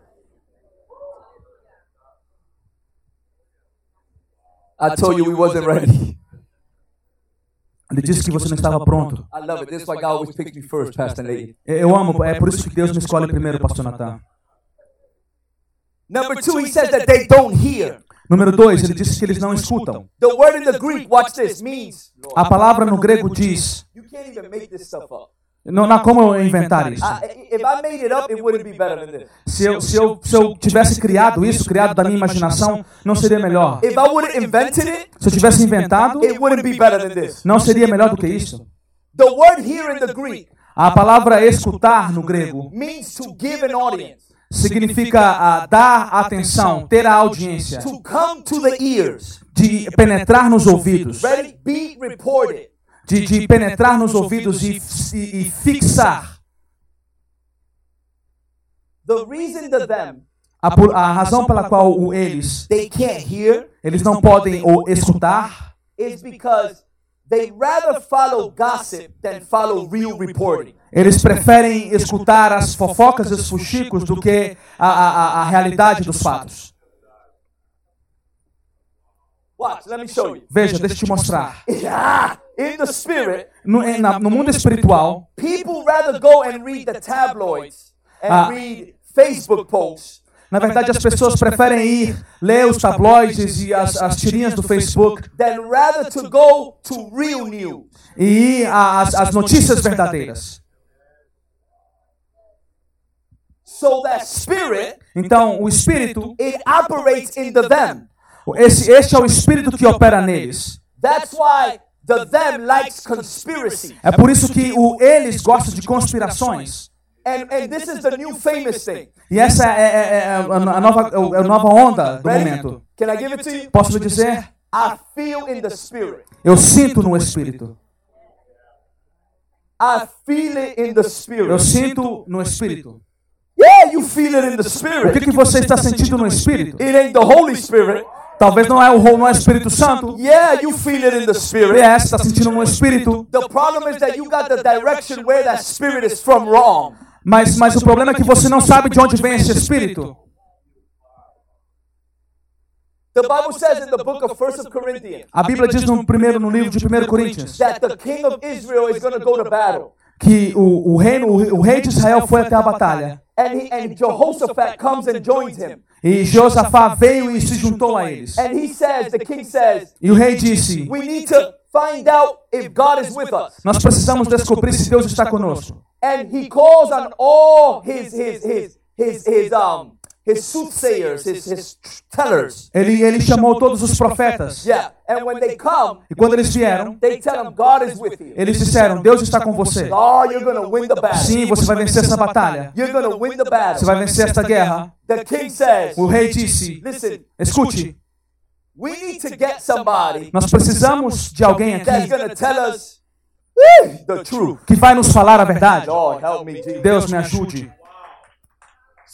Speaker 3: I told you we wasn't ready.
Speaker 1: Ele disse que você não estava pronto.
Speaker 3: I love it. This is why God always picks me first, Pastor Nate.
Speaker 1: Eu amo, é por isso que Deus me escolhe primeiro, pastor Natan.
Speaker 3: Number two, he says that they don't hear.
Speaker 1: Número dois, ele disse que eles não escutam.
Speaker 3: The word in the Greek, watch this, means
Speaker 1: A palavra no grego diz,
Speaker 3: you can't even make this stuff up.
Speaker 1: não há como eu inventar isso.
Speaker 3: I, if I made it up, it wouldn't be better than this.
Speaker 1: Se eu, se, eu, se eu tivesse criado isso, criado da minha imaginação, não seria melhor.
Speaker 3: If I would have invented it,
Speaker 1: Se eu tivesse inventado,
Speaker 3: it wouldn't be better than this.
Speaker 1: não seria melhor do que isso.
Speaker 3: The word here in the Greek
Speaker 1: A palavra escutar no grego significa ah, dar atenção, ter a audiência,
Speaker 3: to come to the ears.
Speaker 1: de penetrar nos ouvidos,
Speaker 3: Ready? Be reported.
Speaker 1: de, de penetrar nos ouvidos e, e, e fixar.
Speaker 3: The reason the them
Speaker 1: A, por- a razão pela qual eles
Speaker 3: they can't hear
Speaker 1: eles não podem ou escutar
Speaker 3: is because they rather follow gossip than follow real reporting.
Speaker 1: Eles preferem escutar as fofocas e os fuxicos do que a, a, a- realidade dos fatos.
Speaker 3: Watch, let me show you.
Speaker 1: Veja, deixa eu te mostrar.
Speaker 3: In the spirit,
Speaker 1: No, na- no mundo espiritual,
Speaker 3: people rather go and read the tabloids and
Speaker 1: Ah.
Speaker 3: read Facebook posts
Speaker 1: na verdade, as pessoas preferem ir ler os tabloides e as, as tirinhas do Facebook
Speaker 3: than rather to go to real news.
Speaker 1: e ir às notícias verdadeiras.
Speaker 3: So that spirit,
Speaker 1: Então, o espírito,
Speaker 3: it operates in the them.
Speaker 1: esse, este é o espírito que opera neles.
Speaker 3: That's why the them likes conspiracy.
Speaker 1: É por isso que o eles gostam de conspirações.
Speaker 3: And, and this is the new famous thing.
Speaker 1: E essa é, é- é a, a nova, é a nova onda do
Speaker 3: Ready?
Speaker 1: momento.
Speaker 3: Can I give it to you?
Speaker 1: Posso lhe dizer?
Speaker 3: I feel in the spirit.
Speaker 1: Eu sinto no espírito.
Speaker 3: I feel it in the
Speaker 1: Eu
Speaker 3: spirit.
Speaker 1: sinto no espírito. O que,
Speaker 3: spirit.
Speaker 1: que você está sentindo no espírito?
Speaker 3: It ain't the Holy Spirit.
Speaker 1: Talvez não é o não é o Espírito Santo.
Speaker 3: Yeah, you feel it in the spirit.
Speaker 1: É, você está sentindo no espírito.
Speaker 3: The problem is that you got the direction where that spirit is from wrong.
Speaker 1: Mas, mas o problema é que você não sabe de onde vem esse espírito.
Speaker 3: The Bible says in the book of First of Corinthians
Speaker 1: A Bíblia diz no primeiro no livro de 1 Coríntios
Speaker 3: that the king of Israel is going to go to battle.
Speaker 1: que o, o, reino, o, o rei de Israel foi até a batalha.
Speaker 3: And, he, and Jehoshaphat comes and joins him.
Speaker 1: E Josafá veio e se juntou a eles.
Speaker 3: And he says, the king says,
Speaker 1: E o rei disse:
Speaker 3: we need to find out if God is with us.
Speaker 1: Nós precisamos descobrir se Deus está conosco.
Speaker 3: And he calls on all his his his his his um his soothsayers, his his tellers.
Speaker 1: Ele, ele chamou todos os profetas.
Speaker 3: Yeah. And when they come,
Speaker 1: E quando eles vieram,
Speaker 3: they tell him God is with you.
Speaker 1: eles disseram: Deus está com você.
Speaker 3: Oh, you're gonna win the battle.
Speaker 1: Sim, você vai vencer essa batalha.
Speaker 3: You're gonna win the battle.
Speaker 1: Você vai vencer esta guerra.
Speaker 3: The king says,
Speaker 1: O rei disse:
Speaker 3: listen,
Speaker 1: Escute,
Speaker 3: we need to get somebody
Speaker 1: nós precisamos de alguém
Speaker 3: that's
Speaker 1: aqui
Speaker 3: gonna tell us woo, the truth.
Speaker 1: que vai nos falar a verdade.
Speaker 3: Lord, help me, Jesus.
Speaker 1: Deus me ajude.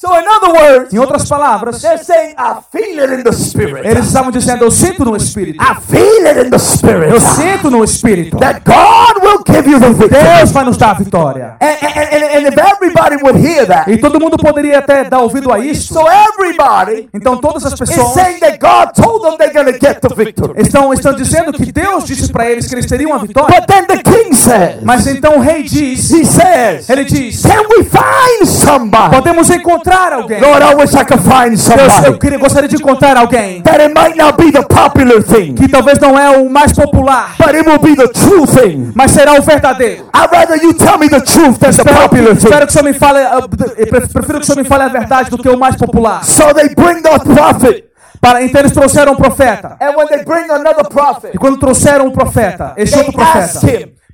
Speaker 3: So in other words,
Speaker 1: Em outras palavras,
Speaker 3: they're saying, I feel it in the spirit.
Speaker 1: eles estavam dizendo: Eu sinto no espírito.
Speaker 3: I feel it in the spirit.
Speaker 1: Eu sinto no espírito.
Speaker 3: that God will give you the victory.
Speaker 1: Deus vai nos dar a vitória.
Speaker 3: And, and, and, if everybody would hear that,
Speaker 1: E todo mundo poderia até dar ouvido a isso.
Speaker 3: so everybody
Speaker 1: Então todas as pessoas
Speaker 3: saying that God told them they're going to get the victory.
Speaker 1: estão, estão dizendo que Deus disse para eles que eles teriam a vitória.
Speaker 3: But then the king says,
Speaker 1: Mas então o rei diz,
Speaker 3: he says,
Speaker 1: ele diz,
Speaker 3: can we find somebody?
Speaker 1: podemos encontrar alguém.
Speaker 3: Lord, I wish I could find
Speaker 1: Deus, eu
Speaker 3: somebody.
Speaker 1: queria, gostaria de encontrar alguém
Speaker 3: That it might not be the popular thing,
Speaker 1: que talvez não é o mais popular,
Speaker 3: but it will be the true thing.
Speaker 1: mas será o verdadeiro.
Speaker 3: I'd rather you tell me the truth than the popular thing.
Speaker 1: espero que o senhor me fale, ah, eu prefiro que o senhor me fale a verdade do que o mais popular.
Speaker 3: So they bring the prophet.
Speaker 1: Para, então eles trouxeram um profeta.
Speaker 3: And when they bring another prophet,
Speaker 1: E quando trouxeram um profeta, este outro profeta,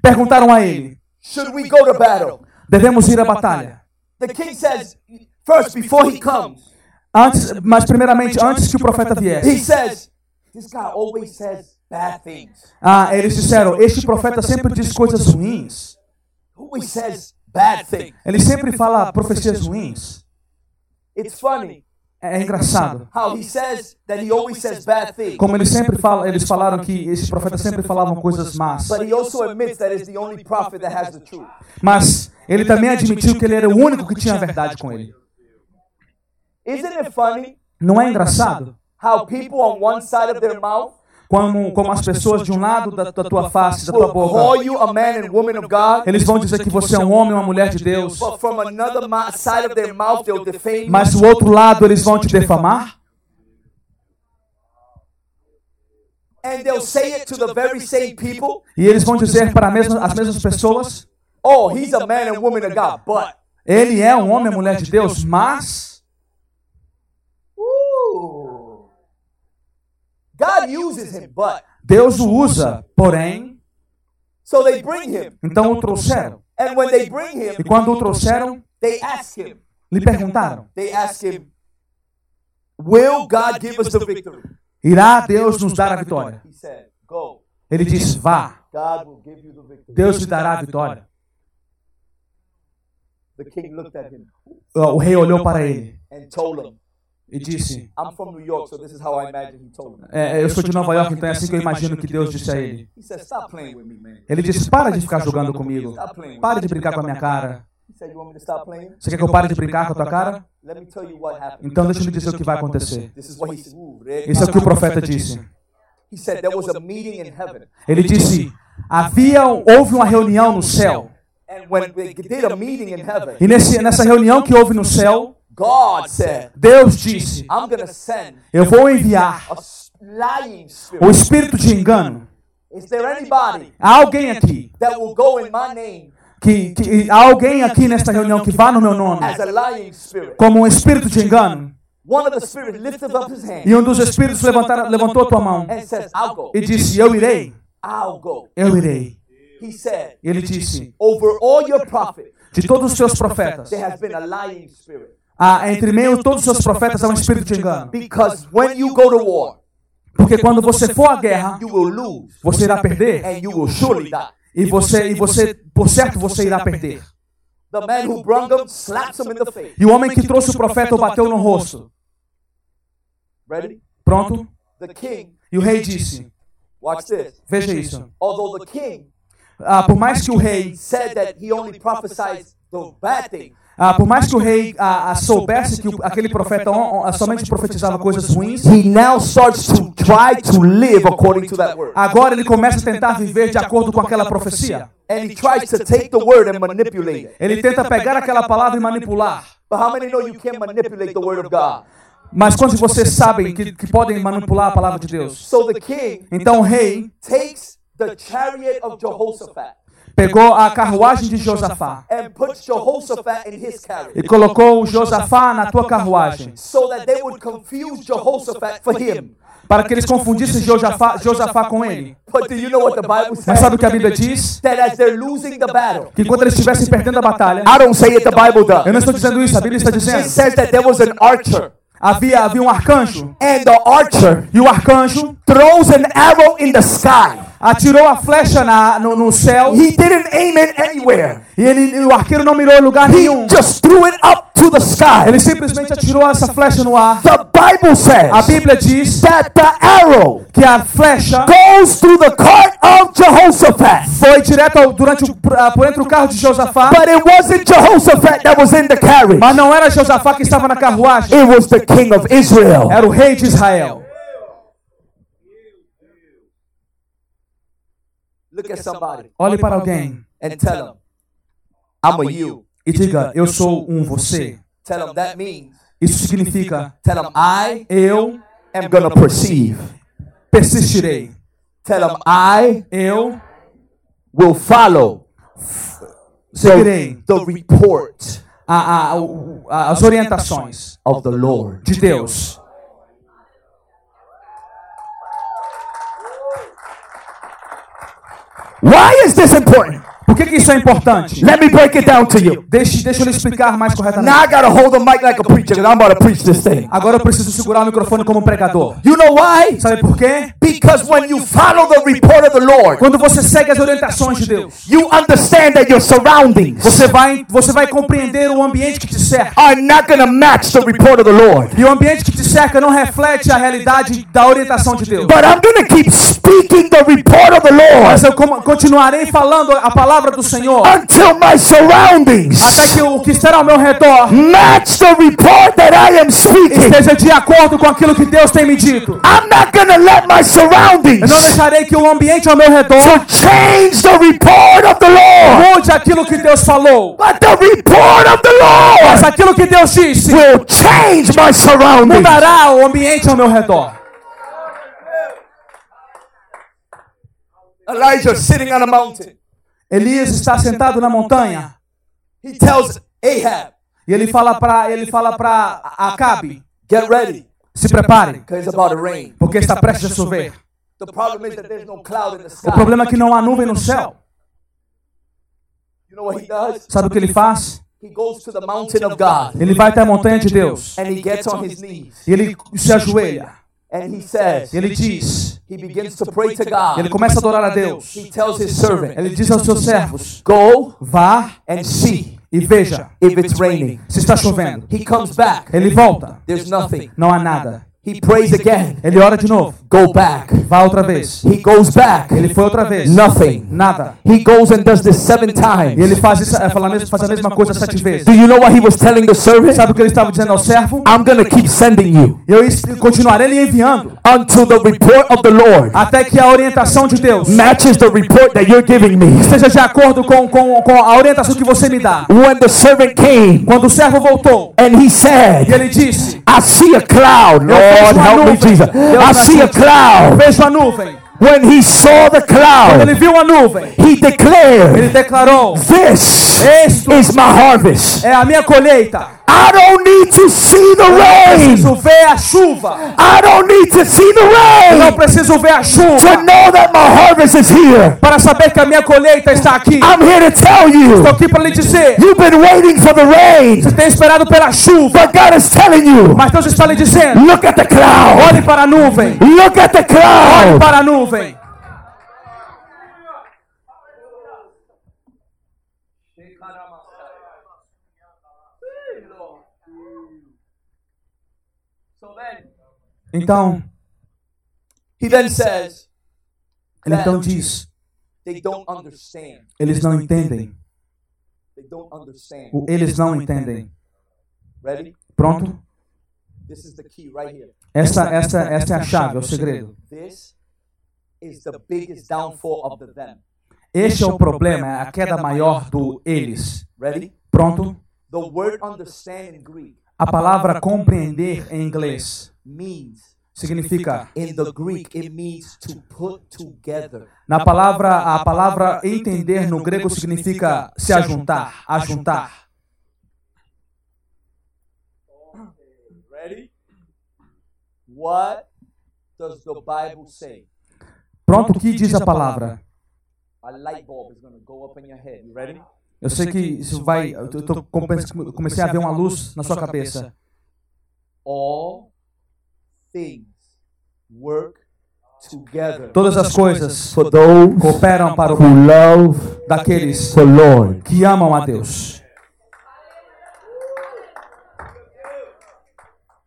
Speaker 1: perguntaram a ele:
Speaker 3: should we go to battle?
Speaker 1: devemos ir à batalha?
Speaker 3: The king says, First, before he comes,
Speaker 1: Antes, mas primeiramente, antes que o profeta
Speaker 3: he
Speaker 1: viesse,
Speaker 3: says, This guy always says bad things.
Speaker 1: ah, eles disseram: Este profeta sempre diz coisas ruins.
Speaker 3: Always says bad things.
Speaker 1: Ele sempre fala profecias ruins.
Speaker 3: It's funny
Speaker 1: É engraçado.
Speaker 3: how he says that he always says bad things.
Speaker 1: Como eles sempre falam, eles falaram que esse profeta sempre falavam coisas más.
Speaker 3: But he also admits that it's the only prophet that has the truth.
Speaker 1: Mas ele também admitiu que ele era o único que tinha a verdade com ele.
Speaker 3: Isn't it funny
Speaker 1: Não é engraçado?
Speaker 3: how people on one side of their mouth
Speaker 1: Como, como as pessoas de um lado da, da tua face, da tua boca,
Speaker 3: you a man and woman of God,
Speaker 1: eles vão dizer que você é um homem ou uma mulher de Deus. Mas do outro lado eles vão te defamar.
Speaker 3: And they'll say it to the very same people.
Speaker 1: E eles vão dizer para mesma- as mesmas pessoas:
Speaker 3: Oh, he's a man and woman of God, but
Speaker 1: ele é um homem ou mulher de Deus, mas
Speaker 3: God uses him, but
Speaker 1: Deus o usa. Porém,
Speaker 3: so they bring him.
Speaker 1: então o trouxeram.
Speaker 3: And when they bring him,
Speaker 1: E quando o trouxeram,
Speaker 3: they ask him.
Speaker 1: lhe perguntaram:
Speaker 3: They ask him, Will God give us the victory?
Speaker 1: Irá Deus nos dar a vitória?
Speaker 3: He said, Go.
Speaker 1: Ele disse: Vá,
Speaker 3: God will give you the victory.
Speaker 1: Deus lhe dará a vitória.
Speaker 3: The king looked at him
Speaker 1: O rei olhou para ele
Speaker 3: and told him,
Speaker 1: e disse:
Speaker 3: I'm from New York, so this is how I imagine he told him.
Speaker 1: é, Eu sou de Nova York, então é assim que eu imagino que Deus disse a ele.
Speaker 3: He said, Stop playing with me, man.
Speaker 1: Ele disse: Para de ficar jogando comigo. Pare de brincar com a minha cara.
Speaker 3: He said, You want me to stop playing?
Speaker 1: Você quer que eu pare de brincar com a tua cara?
Speaker 3: Let me tell you what happened.
Speaker 1: Então deixa eu lhe dizer o que vai acontecer.
Speaker 3: This is what he said. Ooh, Rick.
Speaker 1: Isso é o que o profeta disse.
Speaker 3: He said there was a meeting in heaven.
Speaker 1: Ele disse: havia, houve uma reunião no céu.
Speaker 3: And when they did a meeting in heaven,
Speaker 1: E nesse, nessa reunião que houve no céu,
Speaker 3: God said,
Speaker 1: Deus disse:
Speaker 3: I'm to send
Speaker 1: Eu vou enviar
Speaker 3: lying
Speaker 1: o
Speaker 3: spirit.
Speaker 1: espírito de engano.
Speaker 3: Is there anybody
Speaker 1: Há alguém aqui
Speaker 3: that will go in my name
Speaker 1: que, que há alguém aqui nesta reunião que vá no meu nome
Speaker 3: as a lying spirit?
Speaker 1: como um espírito de engano?
Speaker 3: One of the spirits lifted up his hand
Speaker 1: E um dos espíritos levantaram, levantou a tua mão
Speaker 3: and says, I'll go.
Speaker 1: e disse: Eu irei,
Speaker 3: I'll go.
Speaker 1: eu irei.
Speaker 3: He said,
Speaker 1: Ele disse:
Speaker 3: over all your prophets,
Speaker 1: De todos os seus profetas,
Speaker 3: there has been a lying spirit.
Speaker 1: Há, entre meio todos os seus profetas há um espírito de engano.
Speaker 3: Because when you go to war,
Speaker 1: Porque quando você for à guerra,
Speaker 3: you will lose
Speaker 1: você irá perder
Speaker 3: and you will surely die.
Speaker 1: e você e você por certo você irá perder.
Speaker 3: The man who brung him slaps him in the face.
Speaker 1: E o homem que trouxe o profeta o bateu no rosto.
Speaker 3: Ready?
Speaker 1: Pronto?
Speaker 3: The king,
Speaker 1: E o rei disse:
Speaker 3: watch this.
Speaker 1: Veja isso.
Speaker 3: Although the king
Speaker 1: Ah, por mais que o rei,
Speaker 3: things,
Speaker 1: ah, por mais que o rei ah, ah, soubesse que aquele profeta somente profetizava coisas ruins,
Speaker 3: he now starts to try to live according to that word.
Speaker 1: agora ele começa a tentar viver de acordo com aquela profecia.
Speaker 3: And he tries to take the word and manipulate it.
Speaker 1: Ele tenta pegar aquela palavra e manipular.
Speaker 3: But how many know you can't manipulate the word of God?
Speaker 1: Mas quantos de vocês sabem que, que podem manipular a palavra de Deus?
Speaker 3: So the king
Speaker 1: Então o rei
Speaker 3: takes the chariot of Jehoshaphat
Speaker 1: pegou a carruagem de Josafá
Speaker 3: and puts Jehoshaphat in his
Speaker 1: e colocou o Josafá na tua carruagem,
Speaker 3: so that they would confuse Jehoshaphat for him.
Speaker 1: para que eles confundissem Josafá, Josafá com ele.
Speaker 3: But do you know what the Bible
Speaker 1: Mas
Speaker 3: says?
Speaker 1: sabe o que a Bíblia diz?
Speaker 3: That as they're losing the battle,
Speaker 1: Que enquanto eles estivessem perdendo a batalha,
Speaker 3: I don't say it, the Bible
Speaker 1: eu não estou dizendo isso, a Bíblia está
Speaker 3: It
Speaker 1: dizendo.
Speaker 3: says that there was an archer,
Speaker 1: Havia, havia um arcanjo,
Speaker 3: and the archer
Speaker 1: e o arcanjo
Speaker 3: throws an arrow in the sky.
Speaker 1: Atirou a flecha na, no, no céu,
Speaker 3: He didn't aim it anywhere.
Speaker 1: e ele, o arqueiro não mirou em lugar
Speaker 3: He
Speaker 1: nenhum.
Speaker 3: just threw it up to the sky.
Speaker 1: Ele simplesmente atirou essa flecha no ar.
Speaker 3: The Bible
Speaker 1: A
Speaker 3: says
Speaker 1: Bíblia diz
Speaker 3: that the arrow
Speaker 1: que a flecha
Speaker 3: goes through the cart of Jehoshaphat.
Speaker 1: foi direto ao- durante o, ah, por entre o carro de Josafá,
Speaker 3: But it wasn't Jehoshaphat that was in the carriage.
Speaker 1: mas não era Josafá que estava na carruagem,
Speaker 3: It was the king of Israel.
Speaker 1: era o rei de Israel.
Speaker 3: Look at somebody
Speaker 1: Olhe para alguém
Speaker 3: and tell him, I'm a you.
Speaker 1: e diga: Eu sou um você.
Speaker 3: Tell him that means,
Speaker 1: Isso significa:
Speaker 3: tell him I
Speaker 1: Eu
Speaker 3: am to perceive.
Speaker 1: persistirei.
Speaker 3: Tell him I
Speaker 1: Eu
Speaker 3: will follow
Speaker 1: seguirei
Speaker 3: the report
Speaker 1: a, a, a- as orientações
Speaker 3: of the Lord.
Speaker 1: de Deus.
Speaker 3: Why is this important?
Speaker 1: Por que, que isso é importante?
Speaker 3: Let me break it down to you.
Speaker 1: Deixa, deixa eu lhe explicar mais
Speaker 3: Now
Speaker 1: corretamente.
Speaker 3: I gotta hold the mic like a preacher because I'm about to preach this thing.
Speaker 1: Agora eu preciso segurar o microfone como um pregador.
Speaker 3: You know why?
Speaker 1: Sabe por quê?
Speaker 3: Because when you follow the report of the Lord,
Speaker 1: Quando você segue as orientações de Deus,
Speaker 3: you understand that your surroundings
Speaker 1: você vai, você vai compreender o ambiente que te cerca.
Speaker 3: are not gonna match the report of the Lord.
Speaker 1: E o ambiente que te cerca não reflete a realidade da orientação de Deus.
Speaker 3: But I'm gonna keep speaking the report of the
Speaker 1: Mas
Speaker 3: Lord
Speaker 1: eu com- continuarei falando a palavra do Senhor
Speaker 3: until my surroundings
Speaker 1: até que o que estará ao meu redor
Speaker 3: match the report that I am speaking.
Speaker 1: esteja de acordo com aquilo que Deus tem me dito.
Speaker 3: I'm not gonna let my
Speaker 1: Eu
Speaker 3: surroundings
Speaker 1: não deixarei que o ambiente ao meu redor
Speaker 3: to change the report of the Lord.
Speaker 1: mude aquilo que Deus falou.
Speaker 3: But the report of the
Speaker 1: Mas
Speaker 3: Lord
Speaker 1: aquilo que Deus disse
Speaker 3: will change my surroundings.
Speaker 1: mudará o ambiente ao meu redor.
Speaker 3: Elijah sitting on a mountain.
Speaker 1: Elias está sentado na montanha
Speaker 3: He tells Ahab,
Speaker 1: e ele fala para ele fala para Acabe,
Speaker 3: "Get ready,
Speaker 1: se prepare,
Speaker 3: it's about to rain."
Speaker 1: porque está prestes a chover.
Speaker 3: The problem is that there's no cloud in the sky.
Speaker 1: O problema é que não há nuvem no céu.
Speaker 3: You know what he does?
Speaker 1: Sabe o que ele faz?
Speaker 3: He goes to the mountain of God
Speaker 1: Ele vai até a montanha de Deus
Speaker 3: and he gets on his knees
Speaker 1: e ele se ajoelha.
Speaker 3: And he says,
Speaker 1: E ele diz,
Speaker 3: he begins to pray to
Speaker 1: ele
Speaker 3: God.
Speaker 1: começa a adorar a Deus.
Speaker 3: He tells his servant,
Speaker 1: Ele diz aos seus servos:
Speaker 3: "Go
Speaker 1: Vá
Speaker 3: and see
Speaker 1: e veja
Speaker 3: if it's raining."
Speaker 1: se está chovendo.
Speaker 3: He comes back.
Speaker 1: Ele volta,
Speaker 3: There's nothing.
Speaker 1: não há nada.
Speaker 3: He prays again.
Speaker 1: Ele ora de novo,
Speaker 3: Go back.
Speaker 1: vá outra vez.
Speaker 3: He goes back.
Speaker 1: Ele foi outra vez,
Speaker 3: Nothing.
Speaker 1: nada.
Speaker 3: He goes and does this seven
Speaker 1: E
Speaker 3: times.
Speaker 1: ele faz, isso, é, fala, a mesma- faz a mesma coisa sete vezes.
Speaker 3: Do you know what he was telling the servant?
Speaker 1: Sabe o que ele estava dizendo ao servo?
Speaker 3: I'm to keep sending you
Speaker 1: Eu continuarei lhe enviando
Speaker 3: until the report of the Lord
Speaker 1: até que a orientação de Deus
Speaker 3: matches the report that you're giving me.
Speaker 1: esteja de acordo com, com, com a orientação que você me dá.
Speaker 3: When the servant came
Speaker 1: Quando o servo voltou
Speaker 3: and he
Speaker 1: e
Speaker 3: said,
Speaker 1: ele disse:
Speaker 3: I see a cloud.
Speaker 1: Vejo
Speaker 3: Lord, help me. Jesus. I see a cloud.
Speaker 1: Vejo a nuvem.
Speaker 3: When he saw the
Speaker 1: Quando ele
Speaker 3: cloud,
Speaker 1: viu a nuvem,
Speaker 3: he
Speaker 1: ele
Speaker 3: declared,
Speaker 1: declarou:
Speaker 3: This is my harvest.
Speaker 1: é a minha colheita.
Speaker 3: I don't need to see the
Speaker 1: Eu não
Speaker 3: rain.
Speaker 1: preciso ver a chuva.
Speaker 3: I don't need to see the
Speaker 1: Eu não
Speaker 3: rain
Speaker 1: preciso ver a
Speaker 3: to
Speaker 1: chuva
Speaker 3: know that my harvest is here.
Speaker 1: para saber que a minha colheita está aqui.
Speaker 3: I'm here to tell
Speaker 1: Estou
Speaker 3: you,
Speaker 1: aqui para lhe dizer:
Speaker 3: you've been waiting for the rain,
Speaker 1: você tem esperado pela chuva,
Speaker 3: but God is telling you,
Speaker 1: mas Deus está lhe dizendo:
Speaker 3: look at the cloud.
Speaker 1: olhe para a nuvem.
Speaker 3: Look at the
Speaker 1: Olhe
Speaker 3: cloud.
Speaker 1: para a nuvem. Então,
Speaker 3: He then says,
Speaker 1: ele então diz:
Speaker 3: they don't understand.
Speaker 1: eles não entendem.
Speaker 3: They don't understand.
Speaker 1: O eles não entendem.
Speaker 3: Ready?
Speaker 1: Pronto?
Speaker 3: This is the key right here.
Speaker 1: Essa, essa, essa é a chave, é o segredo.
Speaker 3: This is the biggest downfall of the them.
Speaker 1: Este é o problema, é a queda maior do eles.
Speaker 3: Ready?
Speaker 1: Pronto?
Speaker 3: The word understand in Greek
Speaker 1: A palavra compreender em inglês
Speaker 3: means
Speaker 1: significa
Speaker 3: in the Greek it means to put together.
Speaker 1: na palavra a palavra entender no grego significa se ajuntar, ajuntar.
Speaker 3: Ready? What does the Bible say?
Speaker 1: Pronto, o que diz a palavra?
Speaker 3: A light bulb is going to go up in your head. You ready?
Speaker 1: Eu sei que isso vai, eu tô- tô- come- comecei a ver uma luz na sua cabeça.
Speaker 3: All
Speaker 1: Todas as coisas
Speaker 3: for those
Speaker 1: cooperam para o
Speaker 3: who
Speaker 1: bem
Speaker 3: love
Speaker 1: daqueles que amam a Deus.
Speaker 3: The problem is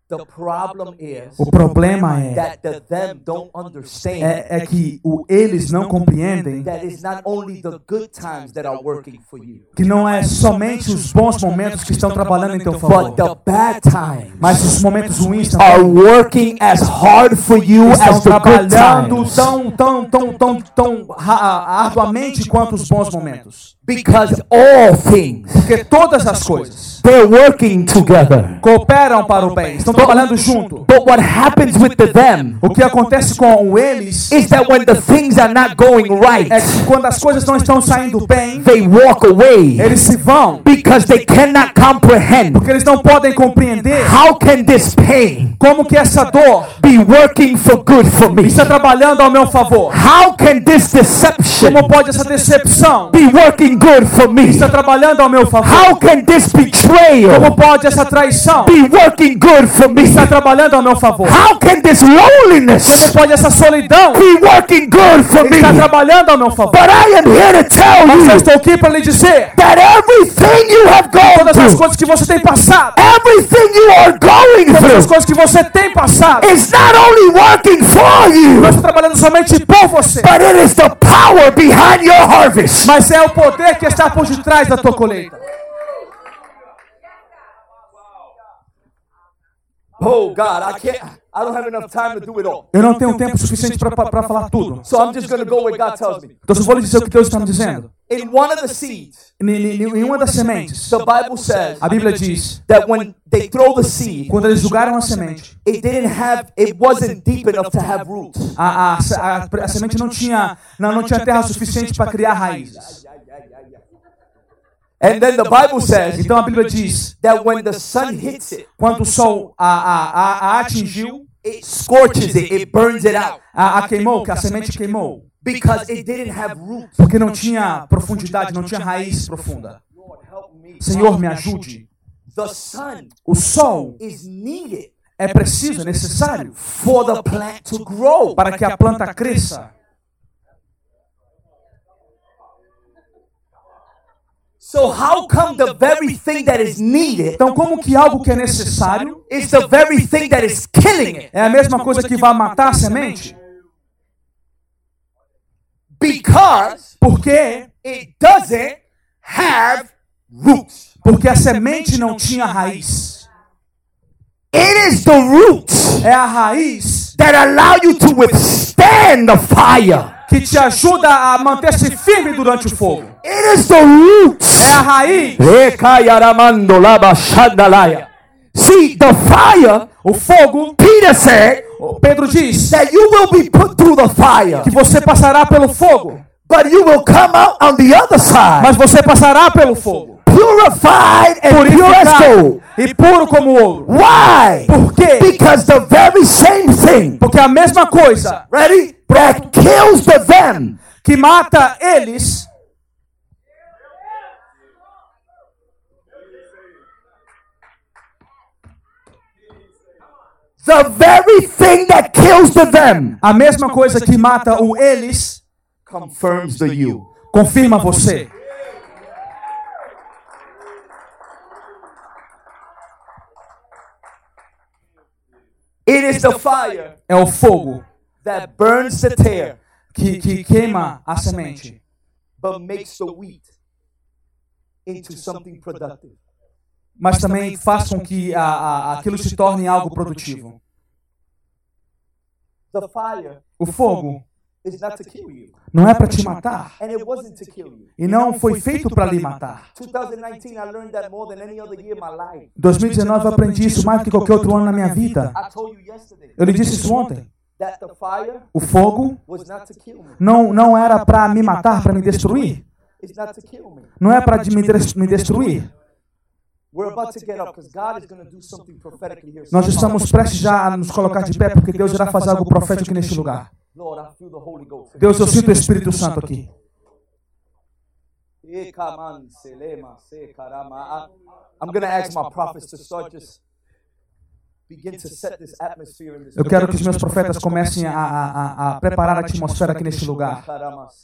Speaker 1: O problema é,
Speaker 3: that the them don't understand
Speaker 1: é, é que o eles não compreendem
Speaker 3: that it's not only the good times that are working for you,
Speaker 1: que não é somente os bons momentos que estão trabalhando em teu
Speaker 3: but
Speaker 1: favor,
Speaker 3: the bad times
Speaker 1: mas os momentos ruins
Speaker 3: are working as hard for you
Speaker 1: estão
Speaker 3: as the good
Speaker 1: trabalhando
Speaker 3: times.
Speaker 1: tão, tão, tão, tão, tão arduamente quanto os bons momentos.
Speaker 3: Because all things
Speaker 1: Porque todas as coisas
Speaker 3: they're working together.
Speaker 1: cooperam para o bem, estão trabalhando junto.
Speaker 3: But what happens with the them
Speaker 1: O que acontece com eles
Speaker 3: is that when the things are not going right,
Speaker 1: é que quando as coisas não estão saindo bem,
Speaker 3: they walk away
Speaker 1: eles se vão,
Speaker 3: because they cannot comprehend
Speaker 1: porque eles não podem compreender
Speaker 3: how can this pain
Speaker 1: como que essa dor
Speaker 3: be working for good for me?
Speaker 1: está trabalhando ao meu favor.
Speaker 3: How can this deception
Speaker 1: Como pode essa decepção
Speaker 3: be working good for me?
Speaker 1: está trabalhando ao meu favor.
Speaker 3: How can this betrayal
Speaker 1: Como pode essa traição
Speaker 3: be working good for me?
Speaker 1: estar trabalhando ao meu favor?
Speaker 3: How can this
Speaker 1: Como
Speaker 3: loneliness
Speaker 1: pode essa solidão
Speaker 3: be working good for me?
Speaker 1: estar trabalhando ao meu favor?
Speaker 3: But I am here to tell
Speaker 1: Mas eu
Speaker 3: you
Speaker 1: estou aqui para lhe dizer
Speaker 3: that everything you have gone
Speaker 1: todas as
Speaker 3: through,
Speaker 1: coisas que você tem passado,
Speaker 3: everything you are going
Speaker 1: todas as
Speaker 3: through,
Speaker 1: coisas que você tem passado,
Speaker 3: is not only working for you,
Speaker 1: não está trabalhando somente por você,
Speaker 3: but it is the power behind your harvest.
Speaker 1: mas é o poder que está por detrás da tua colheita.
Speaker 3: Oh God, I can't. I don't have enough time to do it all.
Speaker 1: Eu não tenho tempo suficiente para falar tudo.
Speaker 3: So I'm just going to go where God tells me.
Speaker 1: Então, eu vou dizer o que Deus está me dizendo.
Speaker 3: In one of the seeds,
Speaker 1: Em, uma das sementes,
Speaker 3: the Bible says
Speaker 1: a Bíblia diz,
Speaker 3: that when they throw the seed,
Speaker 1: quando eles julgaram a semente,
Speaker 3: it didn't have, it wasn't deep enough to have roots.
Speaker 1: a, a, a, a semente não tinha, não, não tinha terra suficiente para criar raízes.
Speaker 3: And then the Bible says
Speaker 1: Então a Bíblia diz,
Speaker 3: that when the sun hits it,
Speaker 1: quando o sol a, a, a, a atingiu,
Speaker 3: it scorches it, it burns it out
Speaker 1: a, a queimou, que a semente queimou,
Speaker 3: because it didn't have roots.
Speaker 1: porque não tinha profundidade, não tinha raiz profunda.
Speaker 3: Lord, help me.
Speaker 1: Senhor, me ajude.
Speaker 3: The sun
Speaker 1: O sol
Speaker 3: is needed
Speaker 1: é preciso, é necessário
Speaker 3: for the plant to grow.
Speaker 1: para que a planta cresça.
Speaker 3: So how come the very thing that is needed
Speaker 1: Então, como que algo que é necessário
Speaker 3: is the very thing that is killing it?
Speaker 1: é a mesma coisa que vai matar a semente?
Speaker 3: Because
Speaker 1: Porque
Speaker 3: it doesn't have roots.
Speaker 1: porque a semente não tinha raiz.
Speaker 3: It is the roots
Speaker 1: É a raiz
Speaker 3: that allow you to withstand the fire.
Speaker 1: que te ajuda a manter-se firme durante o fogo.
Speaker 3: It is the roots.
Speaker 1: É a raiz.
Speaker 3: See, the fire,
Speaker 1: O fogo,
Speaker 3: Peter said,
Speaker 1: Pedro diz,
Speaker 3: that you will be put through the fire,
Speaker 1: que você passará pelo fogo,
Speaker 3: but you will come out on the other side,
Speaker 1: mas você passará pelo fogo.
Speaker 3: purified and pure as gold.
Speaker 1: e puro como ouro.
Speaker 3: Why?
Speaker 1: Por quê?
Speaker 3: Because the very same thing,
Speaker 1: Porque a mesma coisa
Speaker 3: ready, that kills the them
Speaker 1: que mata eles
Speaker 3: the very thing that kills the them
Speaker 1: A mesma coisa que mata o eles
Speaker 3: confirms the you.
Speaker 1: confirma você.
Speaker 3: It is the fire
Speaker 1: É o fogo
Speaker 3: that burns the tear,
Speaker 1: que, que queima a semente,
Speaker 3: but makes the wheat into something productive.
Speaker 1: Mas também faz com que a, a, aquilo se torne algo produtivo.
Speaker 3: The fire
Speaker 1: O fogo
Speaker 3: is not to kill you,
Speaker 1: não é para te matar
Speaker 3: and it wasn't to kill you.
Speaker 1: e não foi feito para lhe matar.
Speaker 3: 2019, I learned that more than any other year in my life.
Speaker 1: 2019 eu aprendi isso mais do que qualquer outro ano na minha vida.
Speaker 3: I told you yesterday
Speaker 1: Eu lhe disse isso ontem.
Speaker 3: that the fire
Speaker 1: O fogo
Speaker 3: was not to kill me.
Speaker 1: não, não era para me matar, para me destruir. Não é para me destruir. Nós estamos prestes já a nos colocar de pé porque Deus irá fazer algo profético neste lugar. Deus, eu sinto o Espírito Santo aqui.
Speaker 3: Ekaman selema se karama. I- I'm going to ask my prophets to start just begin to set this atmosphere in this
Speaker 1: Eu quero que os meus profetas comecem a, a, a- a preparar a atmosfera aqui neste lugar.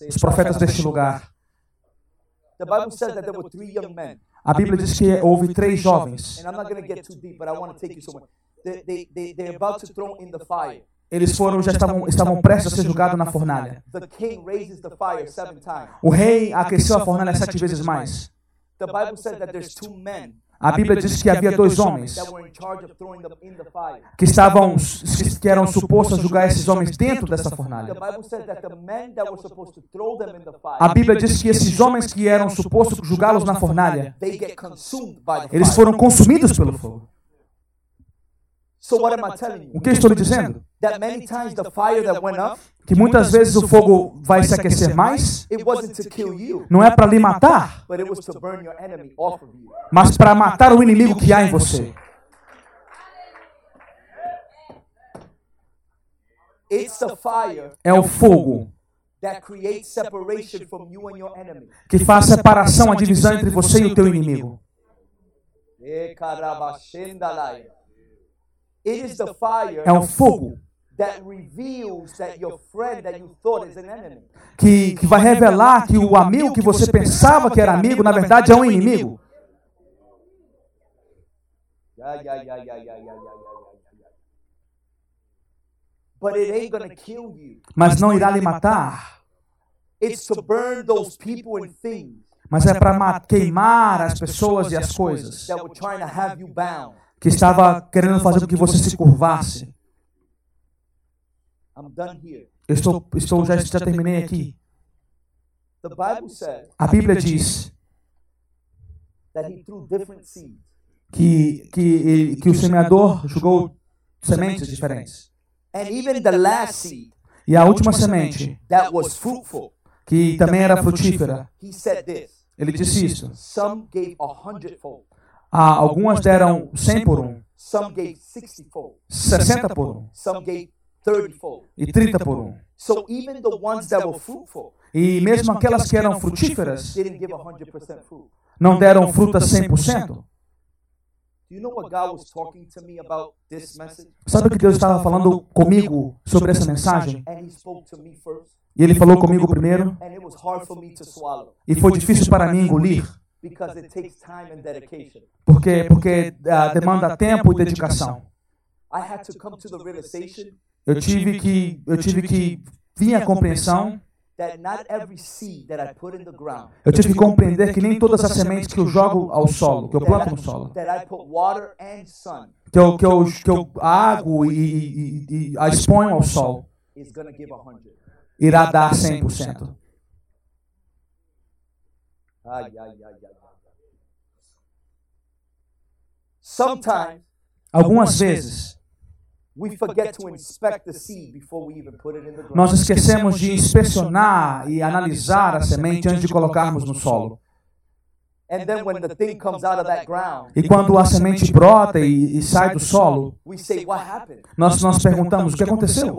Speaker 1: Os profetas deste lugar.
Speaker 3: The Bible says that there were three young men.
Speaker 1: A Bíblia diz que houve três jovens.
Speaker 3: And I'm not going to get too deep, but I want to take you somewhere. They, they, they, they're about to throw in the fire.
Speaker 1: Eles foram, já estavam, estavam prestes a ser julgados na fornalha.
Speaker 3: The king raises the fire seven times.
Speaker 1: O rei aqueceu a fornalha sete vezes mais.
Speaker 3: The Bible says that there's two men
Speaker 1: A Bíblia diz que havia dois homens que estavam, que eram supostos a julgar esses homens dentro dessa fornalha. A Bíblia diz que esses homens que eram supostos julgá-los na fornalha,
Speaker 3: they get consumed by the
Speaker 1: eles
Speaker 3: fire.
Speaker 1: foram consumidos pelo fogo.
Speaker 3: So what am I telling
Speaker 1: O
Speaker 3: you?
Speaker 1: que eu estou lhe dizendo?
Speaker 3: That many times the fire that went up,
Speaker 1: Que muitas vezes o fogo vai se aquecer mais,
Speaker 3: it wasn't to kill you,
Speaker 1: não é para lhe matar,
Speaker 3: but it was to burn your enemy off of you.
Speaker 1: mas para matar o inimigo que há em você.
Speaker 3: It's the fire
Speaker 1: É o fogo
Speaker 3: that creates separation from you and your enemy.
Speaker 1: que faz separação, a divisão entre você e o teu inimigo.
Speaker 3: Eh,
Speaker 1: é o fogo que, que vai revelar que o amigo que você pensava que era amigo, na verdade, é um inimigo. Mas não irá lhe matar. Mas é, é para queimar as pessoas e as coisas que estava querendo fazer com que você se curvasse. Eu estou, estou já, já terminei aqui. A Bíblia diz que, que, que o semeador jogou sementes diferentes. E a última semente, que também era frutífera, ele disse isso. Ah, algumas deram 100 por
Speaker 3: 1.
Speaker 1: 60 por
Speaker 3: 1.
Speaker 1: E 30 por
Speaker 3: 1.
Speaker 1: E mesmo aquelas que eram frutíferas não deram fruta 100%. Sabe o que Deus estava falando comigo sobre essa mensagem? E Ele falou comigo primeiro. E foi difícil para mim engolir
Speaker 3: because it takes time and dedication.
Speaker 1: porque, porque ah, demanda tempo e dedicação.
Speaker 3: I had to come to the realization
Speaker 1: Eu tive que, eu tive que vir à compreensão,
Speaker 3: that not every seed that I put in the ground,
Speaker 1: eu tive que compreender que nem todas as sementes que eu jogo ao solo, que eu planto no solo,
Speaker 3: that I put water and sun,
Speaker 1: que eu, que eu, que eu água e, e, e, e a exponho ao sol,
Speaker 3: is to give a hundred.
Speaker 1: irá dar 100%.
Speaker 3: Ai, ai, ai, ai.
Speaker 1: Algumas vezes, nós esquecemos de inspecionar e analisar a semente antes de colocarmos no solo. E quando a semente brota e, e sai do solo, nós, nós perguntamos: o que aconteceu?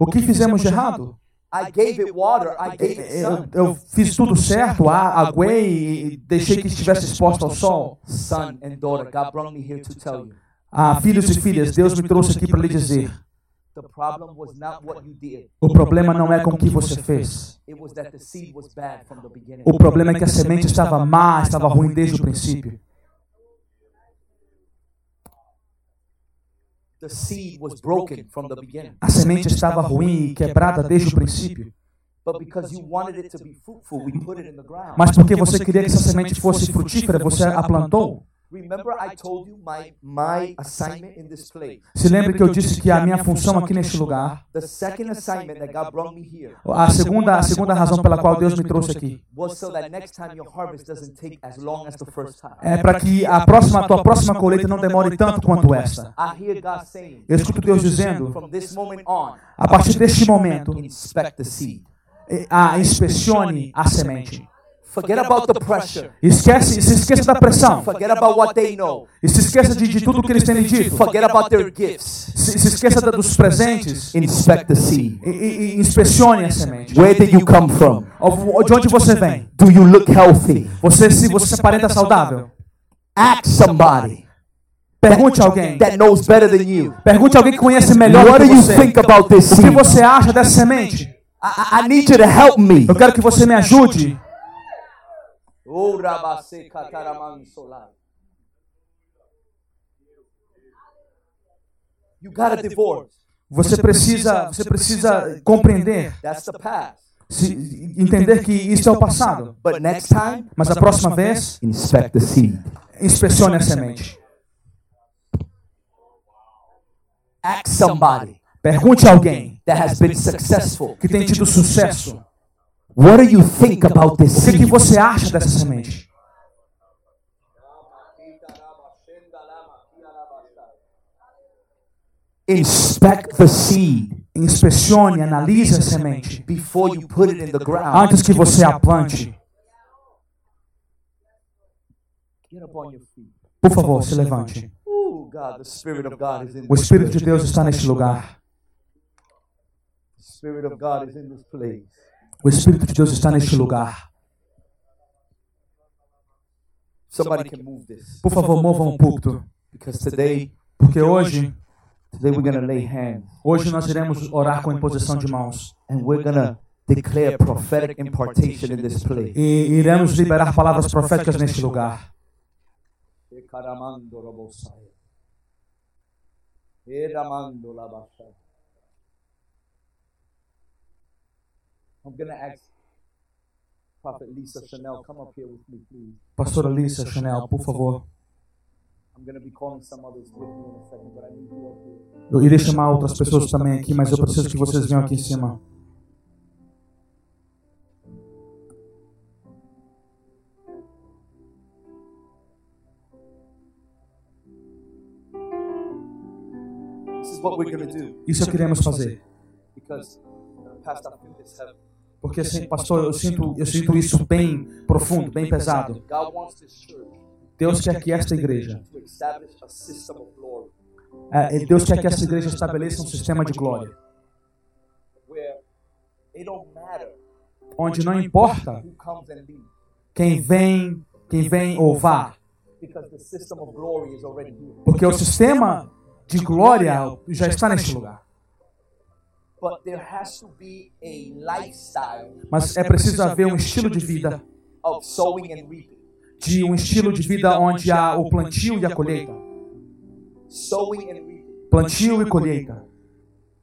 Speaker 1: O que fizemos de errado?
Speaker 3: I gave it water, I gave it
Speaker 1: Eu,
Speaker 3: sun.
Speaker 1: eu fiz tudo certo, aguei e deixei que estivesse exposto ao sol.
Speaker 3: Son and daughter, God brought me here to tell you.
Speaker 1: Ah, filhos e filhas, Deus me trouxe aqui para lhe dizer: o problema não é com o que você fez. O problema é que a semente estava má, estava ruim desde o princípio.
Speaker 3: The seed was broken from the beginning.
Speaker 1: A semente estava ruim e quebrada desde o princípio.
Speaker 3: But because you wanted it to be fruitful, we put it in the ground.
Speaker 1: Mas porque você queria que essa semente fosse frutífera, você a plantou.
Speaker 3: Remember I told you my my assignment in this place.
Speaker 1: Se lembre que eu disse que a minha função aqui neste lugar,
Speaker 3: The second assignment that God brought me here
Speaker 1: a segunda, a segunda razão pela qual Deus me trouxe aqui,
Speaker 3: was so that next time your harvest doesn't take as long as the first time.
Speaker 1: é para que a próxima, a tua próxima colheita não demore tanto quanto esta.
Speaker 3: I hear God saying,
Speaker 1: Eu escuto Deus dizendo,
Speaker 3: from this moment on,
Speaker 1: a partir deste momento,
Speaker 3: inspect the seed.
Speaker 1: eh, ah, inspecione a semente.
Speaker 3: Forget about the pressure.
Speaker 1: Esquece, se esqueça da pressão.
Speaker 3: Forget about what they know.
Speaker 1: E se esqueça de, de tudo que eles têm dito.
Speaker 3: Forget about their gifts.
Speaker 1: Se, se esqueça da- dos presentes.
Speaker 3: Inspect the seed.
Speaker 1: E, e- e inspecione a semente.
Speaker 3: Where did you come from?
Speaker 1: De onde você vem?
Speaker 3: Do you look healthy?
Speaker 1: Você se você aparenta saudável.
Speaker 3: Ask somebody
Speaker 1: Pergunte a alguém.
Speaker 3: that knows better than you.
Speaker 1: Pergunte a alguém que conhece melhor
Speaker 3: What
Speaker 1: do que
Speaker 3: you
Speaker 1: você.
Speaker 3: think about this
Speaker 1: O que
Speaker 3: seed?
Speaker 1: você acha dessa semente?
Speaker 3: I- I need you to help me.
Speaker 1: Eu quero que você me ajude.
Speaker 3: You got a divorce.
Speaker 1: Você precisa, você precisa compreender,
Speaker 3: That's the past.
Speaker 1: se, entender que isso é o passado.
Speaker 3: But next time,
Speaker 1: Mas a próxima vez,
Speaker 3: inspect the seed.
Speaker 1: inspecione a semente.
Speaker 3: Ask somebody
Speaker 1: Pergunte a alguém
Speaker 3: that has been successful.
Speaker 1: que tem tido sucesso.
Speaker 3: What do you think about this
Speaker 1: O que, você acha dessa semente?
Speaker 3: Inspect the seed
Speaker 1: Inspecione, analise a semente
Speaker 3: before you put it in the ground.
Speaker 1: antes que você a plante. Por favor, se levante.
Speaker 3: God, the Spirit of God is in
Speaker 1: O Espírito de. Deus está neste lugar. O Espírito de Deus está neste lugar.
Speaker 3: Somebody can move this
Speaker 1: Por favor, movam o púlpito.
Speaker 3: because today,
Speaker 1: Porque hoje,
Speaker 3: today we're gonna lay hands
Speaker 1: hoje nós iremos orar com imposição de mãos.
Speaker 3: and we're gonna declare prophetic impartation in this place.
Speaker 1: E iremos liberar palavras proféticas neste lugar.
Speaker 3: I'm gonna ask Prophet Lisa Chanel, come up here with me, please.
Speaker 1: Pastora Lisa Chanel, por favor.
Speaker 3: I'm gonna be calling some others with me in a second, but I need you up here.
Speaker 1: Eu irei chamar outras pessoas também aqui, mas eu preciso que vocês venham aqui em cima. Isso é o que iremos fazer.
Speaker 3: because uh, Pastor.
Speaker 1: Porque, assim, pastor, eu sinto, eu sinto isso bem profundo, bem pesado. Deus quer que esta igreja, é, Deus quer que esta igreja estabeleça um sistema de glória, onde não importa quem vem, quem vem ou vá,
Speaker 3: because the system of glory is already here.
Speaker 1: porque o sistema de glória já está neste lugar. Mas é preciso haver um estilo de vida,
Speaker 3: of sowing and reaping.
Speaker 1: de um estilo de vida onde há o plantio e a colheita,
Speaker 3: Sowing and reaping.
Speaker 1: plantio e colheita.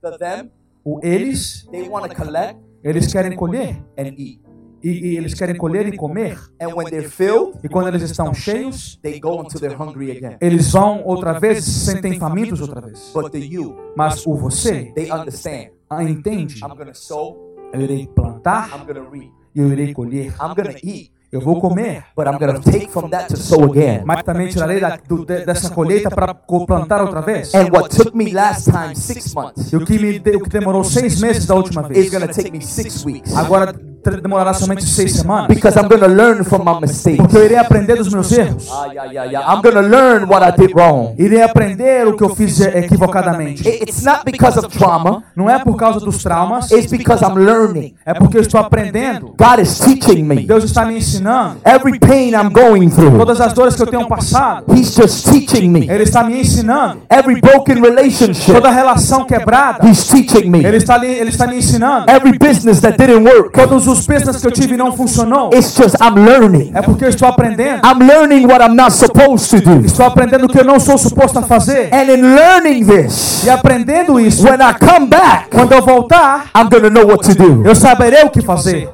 Speaker 3: The them,
Speaker 1: O eles,
Speaker 3: they want to collect
Speaker 1: eles querem colher
Speaker 3: and eat.
Speaker 1: e, e eles querem colher e comer.
Speaker 3: And when they're filled,
Speaker 1: E quando eles estão cheios,
Speaker 3: they go until they're hungry again.
Speaker 1: eles vão outra vez, se sentem famintos outra vez.
Speaker 3: But the you,
Speaker 1: Mas o você
Speaker 3: they understand.
Speaker 1: Entende?
Speaker 3: I'm going to sow,
Speaker 1: Eu irei plantar
Speaker 3: I'm going to reap.
Speaker 1: eu irei colher.
Speaker 3: I'm going to eat,
Speaker 1: Eu vou comer,
Speaker 3: but I'm going to take from that to sow again.
Speaker 1: mas também tirarei da, do- de- dessa colheita para plantar outra vez.
Speaker 3: And what took me last time six months
Speaker 1: E o que, me, o que demorou seis meses da última vez,
Speaker 3: going to take me six weeks
Speaker 1: agora demorará somente seis semanas.
Speaker 3: because I'm going to learn from my mistakes.
Speaker 1: Porque eu irei aprender dos meus erros.
Speaker 3: Ah, yeah, yeah, yeah. I'm going to learn what I did wrong.
Speaker 1: Irei aprender o que eu fiz equivocadamente.
Speaker 3: It- It's not because of trauma,
Speaker 1: Não é por causa dos traumas,
Speaker 3: it's because I'm learning.
Speaker 1: é porque eu estou aprendendo.
Speaker 3: God is teaching me.
Speaker 1: Deus está me ensinando.
Speaker 3: Every pain I'm going through,
Speaker 1: Todas as dores que eu tenho passado,
Speaker 3: He's just teaching me.
Speaker 1: Ele está me ensinando.
Speaker 3: Every broken relationship,
Speaker 1: Toda relação quebrada,
Speaker 3: He's teaching me.
Speaker 1: Ele está, ele está me ensinando.
Speaker 3: Every business that didn't work,
Speaker 1: Todos os business que eu tive não funcionou,
Speaker 3: it's just I'm learning.
Speaker 1: é porque eu estou aprendendo.
Speaker 3: I'm learning what I'm not supposed to do.
Speaker 1: Estou aprendendo o que eu não sou suposto a fazer.
Speaker 3: And in learning this,
Speaker 1: E aprendendo isso,
Speaker 3: when I come back,
Speaker 1: quando eu voltar,
Speaker 3: I'm going to know what to do.
Speaker 1: eu saberei o que fazer.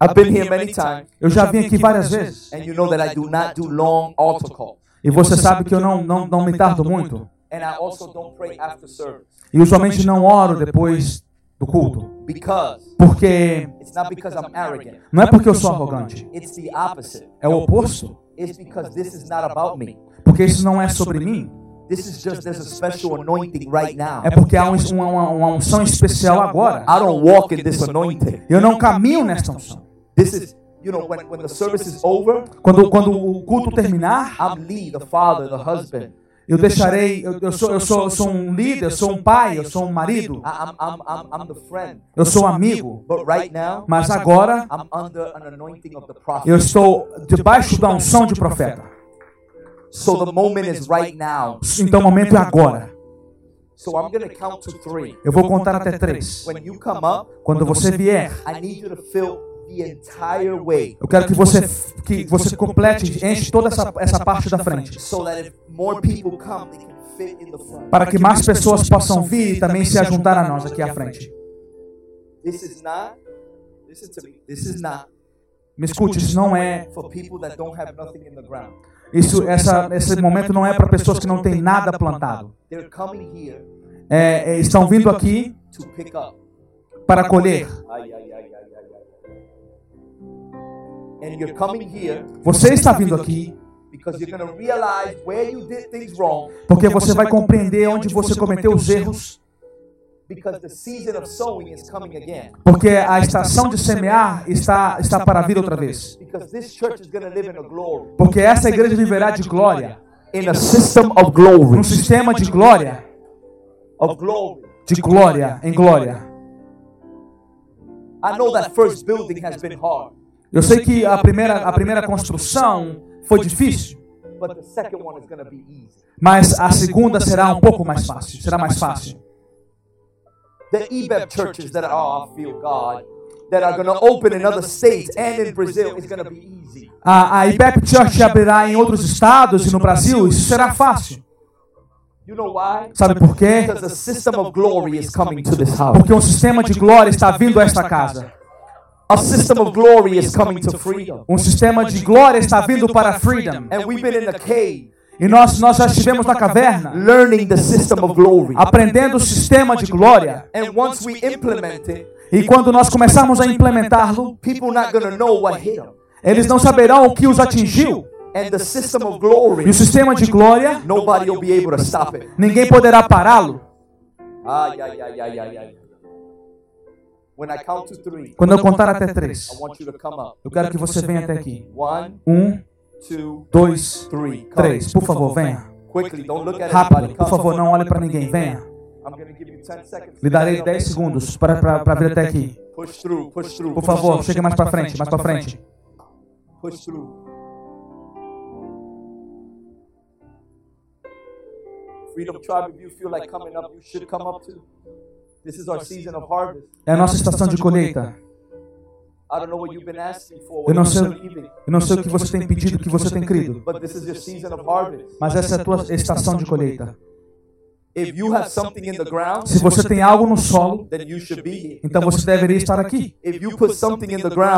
Speaker 3: I've been here many times,
Speaker 1: Eu já vim aqui várias vezes.
Speaker 3: and you know that I do not do long altar calls.
Speaker 1: E você sabe que eu não, não, não me tardo muito.
Speaker 3: And I also don't pray after service
Speaker 1: E usualmente não oro depois do culto.
Speaker 3: because
Speaker 1: Porque
Speaker 3: it's not because I'm arrogant.
Speaker 1: não é porque eu sou arrogante.
Speaker 3: It's the opposite.
Speaker 1: É o oposto.
Speaker 3: It's because this is not about me.
Speaker 1: Porque isso não é sobre mim.
Speaker 3: This is just there's a special anointing right now.
Speaker 1: É porque há um- uma, uma, uma unção especial agora.
Speaker 3: I don't walk in this anointing.
Speaker 1: Eu não caminho nesta unção.
Speaker 3: This is, you know, when, when the service is over,
Speaker 1: Quando, quando o culto terminar,
Speaker 3: I'm Lee, the father, the husband.
Speaker 1: Eu deixarei. Eu, eu, sou, eu, sou, eu sou um líder, eu sou um pai, eu sou um marido, eu sou um amigo. Mas agora eu estou debaixo da unção de profeta.
Speaker 3: So the moment is right now.
Speaker 1: Então o momento é agora.
Speaker 3: So I'm going to count to three.
Speaker 1: Eu vou contar até três.
Speaker 3: When you come up,
Speaker 1: Quando você vier,
Speaker 3: The entire way
Speaker 1: eu quero que você que você complete, enche toda essa, essa parte da frente,
Speaker 3: so that if more people come, they can fit in the front.
Speaker 1: para que mais pessoas possam vir e também se juntar a nós aqui à frente.
Speaker 3: This is not, listen to me, this is not
Speaker 1: Me escute, isso não é
Speaker 3: for people that don't have nothing in the ground.
Speaker 1: isso essa esse momento não é para pessoas que não têm nada plantado.
Speaker 3: They're coming here
Speaker 1: É, é, estão vindo aqui para colher.
Speaker 3: Ay, ay, ay and you're coming here,
Speaker 1: você está vindo aqui porque você vai compreender onde você cometeu os erros. Porque a estação de semear está, está para vir outra vez. Porque essa igreja viverá de glória. Um sistema de glória. De glória em glória.
Speaker 3: I know that first building has been hard.
Speaker 1: Eu sei que a primeira, a primeira construção foi difícil, mas a segunda será um pouco mais fácil. Será mais fácil.
Speaker 3: The EBEP churches that are, oh, feel God, that are going to open in other states and in Brazil is going to be easy.
Speaker 1: A, a IBEP Church abrirá em outros estados e no Brasil, isso será fácil.
Speaker 3: You know why?
Speaker 1: Sabe por quê?
Speaker 3: Because the system of glory is coming to this house.
Speaker 1: Porque um sistema de glória está vindo a esta casa.
Speaker 3: A system of glory is coming to freedom.
Speaker 1: Um sistema de glória está vindo para Freedom.
Speaker 3: And we've been in the cave
Speaker 1: E nós, nós já estivemos na caverna,
Speaker 3: learning the system of glory.
Speaker 1: aprendendo o sistema de glória.
Speaker 3: And once we implement it,
Speaker 1: E quando nós começarmos a implementá-lo,
Speaker 3: people not going to know what hit them.
Speaker 1: eles não saberão o que os atingiu.
Speaker 3: And the system of
Speaker 1: E
Speaker 3: glory,
Speaker 1: o sistema de glória,
Speaker 3: nobody will be able to stop it.
Speaker 1: ninguém poderá pará-lo.
Speaker 3: Ay, ay, ay, ay, ay, ay.
Speaker 1: Quando eu contar até três,
Speaker 3: I want you to come up.
Speaker 1: eu quero que você venha até aqui.
Speaker 3: One,
Speaker 1: Um,
Speaker 3: two,
Speaker 1: dois, três. Por favor, venha.
Speaker 3: Quickly, don't look at
Speaker 1: Rápido, por favor, não olhe para ninguém. Venha.
Speaker 3: I'm going to give you 10 seconds.
Speaker 1: Lhe darei 10 segundos para, para, para vir até aqui.
Speaker 3: Push through, push through.
Speaker 1: Por favor, chegue mais para frente, mais para frente.
Speaker 3: Push through. Freedom Tribe, if you feel like coming up, you should come up too.
Speaker 1: É a nossa estação de colheita. Eu não, sei, eu não sei o que você tem pedido, o que você tem crido. Mas essa é a tua estação de colheita. Se você tem algo no solo, então você deveria estar aqui.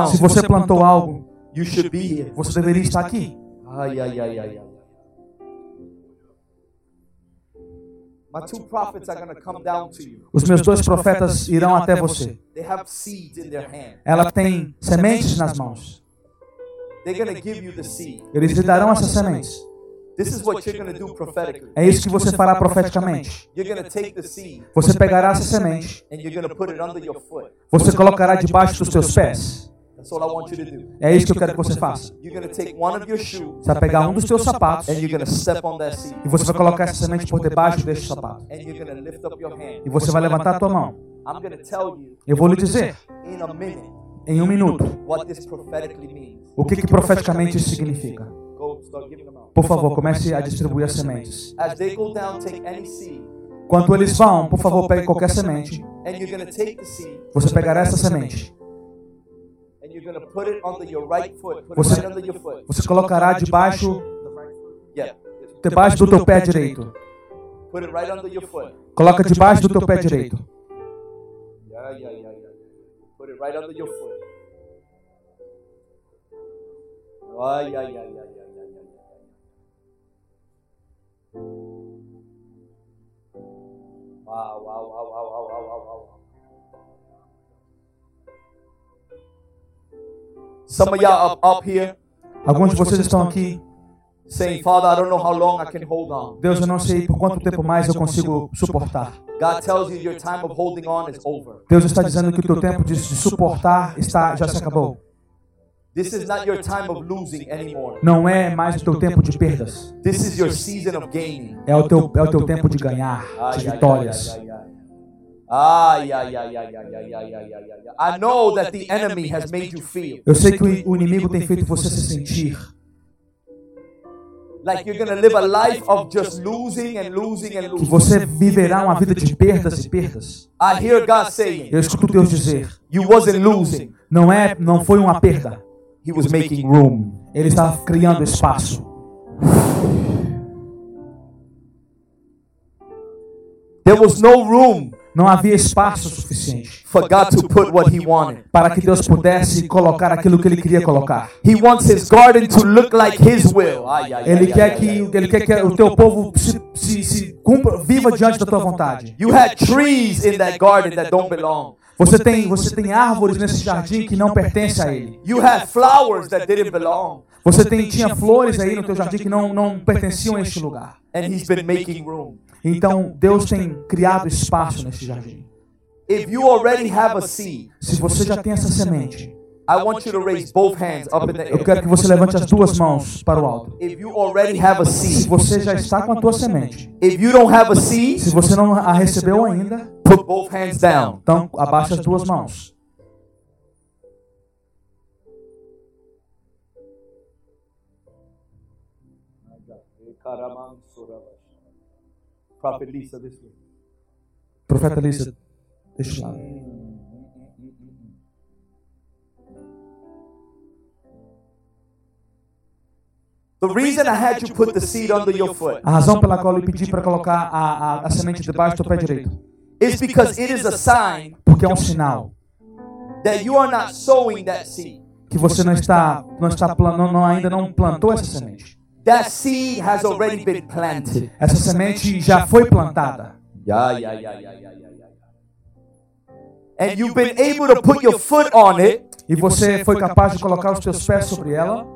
Speaker 1: Se você plantou algo, você deveria estar aqui.
Speaker 3: Ai, ai, ai, ai, ai.
Speaker 1: Os meus dois profetas irão até você. Ela tem sementes nas mãos. Eles lhe darão essas sementes. É isso que você fará profeticamente. Você pegará essa semente. Você colocará debaixo dos seus pés.
Speaker 3: That's all I want you to do.
Speaker 1: É isso que eu quero que você faça.
Speaker 3: You're to take one of your shoes
Speaker 1: Você vai pegar um dos teus sapatos
Speaker 3: and you're to step on that seed.
Speaker 1: e você vai colocar essa semente por debaixo deste sapato.
Speaker 3: And you're to lift up your hand.
Speaker 1: E você vai levantar a tua mão.
Speaker 3: I'm to tell you
Speaker 1: Eu vou lhe dizer,
Speaker 3: in a minute
Speaker 1: em um minuto,
Speaker 3: what this prophetically means.
Speaker 1: o que, que profeticamente isso significa.
Speaker 3: Go start giving them out.
Speaker 1: Por favor, comece a distribuir as sementes.
Speaker 3: As they go down, take any seed
Speaker 1: Quando eles vão, por favor, pegue qualquer semente.
Speaker 3: and you're to take the seed
Speaker 1: Você pegará essa semente. Você, você colocará debaixo, debaixo do teu pé direito. Coloca debaixo do teu pé direito.
Speaker 3: Ai, ai, ai, ai, ai. Some of y'all up, up here
Speaker 1: Alguns de vocês estão aqui.
Speaker 3: saying, Father, I don't know how long I can hold on.
Speaker 1: Deus, eu não sei por quanto tempo mais eu consigo suportar.
Speaker 3: God tells you your time of holding on is over.
Speaker 1: Deus está dizendo que o teu tempo de, suportar está já se acabou.
Speaker 3: This is not your time of losing anymore.
Speaker 1: Não é mais o teu tempo de perdas.
Speaker 3: This is your season of gaining.
Speaker 1: É o teu, é o teu tempo de ganhar, de vitórias.
Speaker 3: Ay, ay, ay, ay, ay, ay, ay, ay, ay, ay. I know that the enemy has made you feel
Speaker 1: Eu sei que o inimigo tem feito você se sentir
Speaker 3: like you're gonna live a life of just losing and losing and
Speaker 1: que
Speaker 3: losing.
Speaker 1: você viverá uma vida de perdas e perdas.
Speaker 3: I hear God saying,
Speaker 1: Eu escuto Deus dizer:
Speaker 3: "You wasn't losing;
Speaker 1: não é, não foi uma perda.
Speaker 3: He was making room."
Speaker 1: Ele está criando espaço.
Speaker 3: There was no room
Speaker 1: Não havia espaço suficiente
Speaker 3: for God to put what He wanted.
Speaker 1: para que Deus pudesse colocar aquilo que ele queria colocar.
Speaker 3: He wants His garden to look like His will.
Speaker 1: Ele quer que ele quer que o teu povo se, se, se cumpra, viva diante da tua vontade.
Speaker 3: You had trees in that garden that don't belong.
Speaker 1: Você tem você tem árvores nesse jardim que não pertencem a ele.
Speaker 3: You had flowers that didn't belong.
Speaker 1: Você tem tinha flores aí no teu jardim que não não pertenciam a este lugar.
Speaker 3: And He's been making room.
Speaker 1: Então Deus tem criado espaço nesse jardim.
Speaker 3: If you already have a seed,
Speaker 1: Se você já tem essa semente,
Speaker 3: I want you to raise both hands up in the
Speaker 1: Eu
Speaker 3: air.
Speaker 1: quero que você levante as duas mãos para o alto.
Speaker 3: If you already have a
Speaker 1: Se
Speaker 3: seed,
Speaker 1: você já está com a tua semente,
Speaker 3: if you don't have a seed,
Speaker 1: se você não a recebeu ainda,
Speaker 3: put both hands down.
Speaker 1: então abaixa as duas mãos.
Speaker 3: Had you put the seed under your foot
Speaker 1: A razão pela qual eu pedi para colocar a, a, a semente debaixo do pé direito,
Speaker 3: is because it is a sign
Speaker 1: porque é um sinal
Speaker 3: that you are not sowing that seed.
Speaker 1: que você não está, não está não, não- ainda não plantou essa semente.
Speaker 3: That seed has already been planted.
Speaker 1: Essa semente já foi plantada.
Speaker 3: Yeah, yeah, yeah, yeah, yeah, yeah. And you've been able to put your foot on it
Speaker 1: E você foi capaz de colocar os teus pés sobre ela,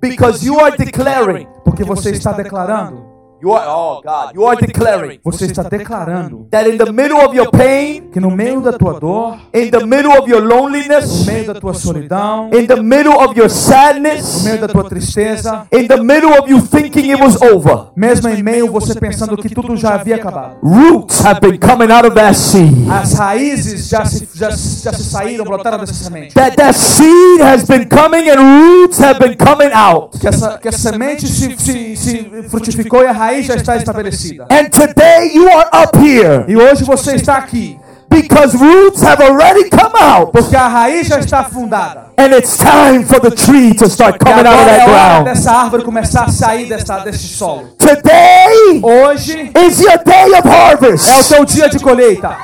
Speaker 3: because you are declaring.
Speaker 1: porque você está declarando,
Speaker 3: You are, oh God, you are declaring
Speaker 1: você está declarando
Speaker 3: that in the middle of your pain,
Speaker 1: que no meio da tua dor,
Speaker 3: in the middle of your
Speaker 1: no
Speaker 3: loneliness,
Speaker 1: meio da tua solidão,
Speaker 3: in the middle of your
Speaker 1: no
Speaker 3: sadness,
Speaker 1: meio da tua tristeza,
Speaker 3: in the middle of you thinking it was over,
Speaker 1: mesmo em meio você pensando que tudo já havia acabado.
Speaker 3: roots have been coming out of that seed.
Speaker 1: As raízes já se, já, já se saíram, brotaram dessa semente.
Speaker 3: That that seed has been coming and roots have been coming out.
Speaker 1: Que essa, que a semente se, se, se frutificou e a raiz já está estabelecida.
Speaker 3: And today you are up here
Speaker 1: E hoje você está aqui,
Speaker 3: because roots have already come out.
Speaker 1: porque a raiz já está fundada.
Speaker 3: And it's time for the tree to start coming out of
Speaker 1: é
Speaker 3: that
Speaker 1: hora
Speaker 3: ground.
Speaker 1: dessa árvore começar a sair dessa, desse solo.
Speaker 3: Today
Speaker 1: Hoje
Speaker 3: is your day of harvest.
Speaker 1: é o teu dia de colheita.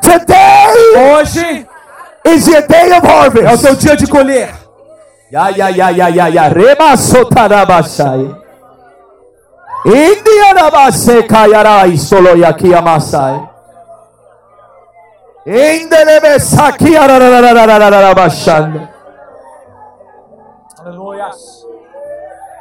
Speaker 3: Today
Speaker 1: Hoje
Speaker 3: is your day of
Speaker 1: é o
Speaker 3: harvest.
Speaker 1: teu dia de colher.
Speaker 3: Ya ya ya ya ya ya rema sotarabashai. India rabase kayarai solo yaki amasai. Indelebe saki arararararararabashanda.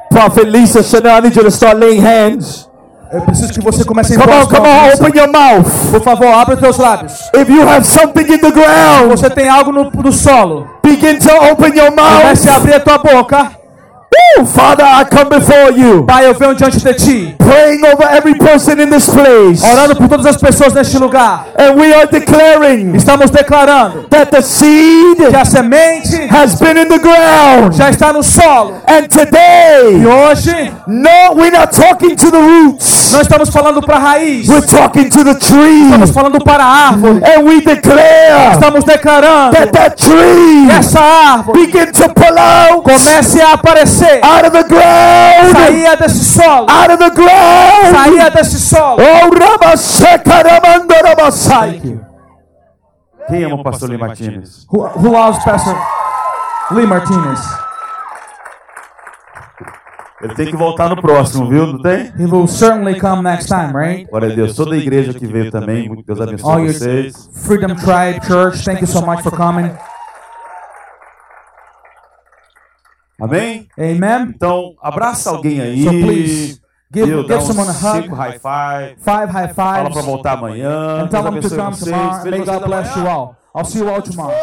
Speaker 3: Prophet Lisa Chanel, I need you to start laying hands.
Speaker 1: Eu preciso que você comece a
Speaker 3: Come on,
Speaker 1: as
Speaker 3: come on,
Speaker 1: mãos.
Speaker 3: open your mouth.
Speaker 1: Por favor, abre os teus lábios.
Speaker 3: If you have something in the ground,
Speaker 1: Você tem algo no, no solo.
Speaker 3: begin to open your mouth.
Speaker 1: Comece a abrir a tua boca.
Speaker 3: Father, I come before you,
Speaker 1: Pai, eu venho diante de ti.
Speaker 3: praying over every person in this place.
Speaker 1: Orando por todas as pessoas neste lugar.
Speaker 3: And we are declaring
Speaker 1: Estamos declarando
Speaker 3: that the seed
Speaker 1: que a semente
Speaker 3: has been in the ground.
Speaker 1: já está no solo.
Speaker 3: And
Speaker 1: E
Speaker 3: today,
Speaker 1: hoje
Speaker 3: no, we're not talking to the roots.
Speaker 1: não estamos falando para a raiz.
Speaker 3: We're talking to the tree.
Speaker 1: Estamos falando para a árvore.
Speaker 3: And we declare
Speaker 1: Estamos declarando
Speaker 3: that that tree
Speaker 1: essa árvore
Speaker 3: begin to pull out
Speaker 1: comece a aparecer.
Speaker 3: Out of the ground.
Speaker 1: Saía desse solo.
Speaker 3: Out of the ground.
Speaker 1: Saía desse solo.
Speaker 3: Oh.
Speaker 2: Quem ama o pastor Lee Martinez?
Speaker 1: Who, who loves Pastor Lee Martinez?
Speaker 2: Ele tem que voltar no próximo, viu? Não tem?
Speaker 1: He will certainly come next time, right?
Speaker 2: Glória a Deus. Toda a igreja que veio também, muito Deus
Speaker 1: All
Speaker 2: abençoe
Speaker 1: your
Speaker 2: vocês.
Speaker 1: Freedom Tribe Church, thank you so much for coming.
Speaker 2: Amém?
Speaker 1: Amen.
Speaker 2: Então, abraça alguém aí.
Speaker 1: So please, give?
Speaker 2: Dá
Speaker 1: give someone a hug.
Speaker 2: cinco high five.
Speaker 1: Five high
Speaker 2: Fala pra
Speaker 1: fives.
Speaker 2: voltar amanhã.
Speaker 1: And tell
Speaker 2: Deus
Speaker 1: them to come
Speaker 2: vocês.
Speaker 1: tomorrow. May God bless you all. I'll see you all tomorrow.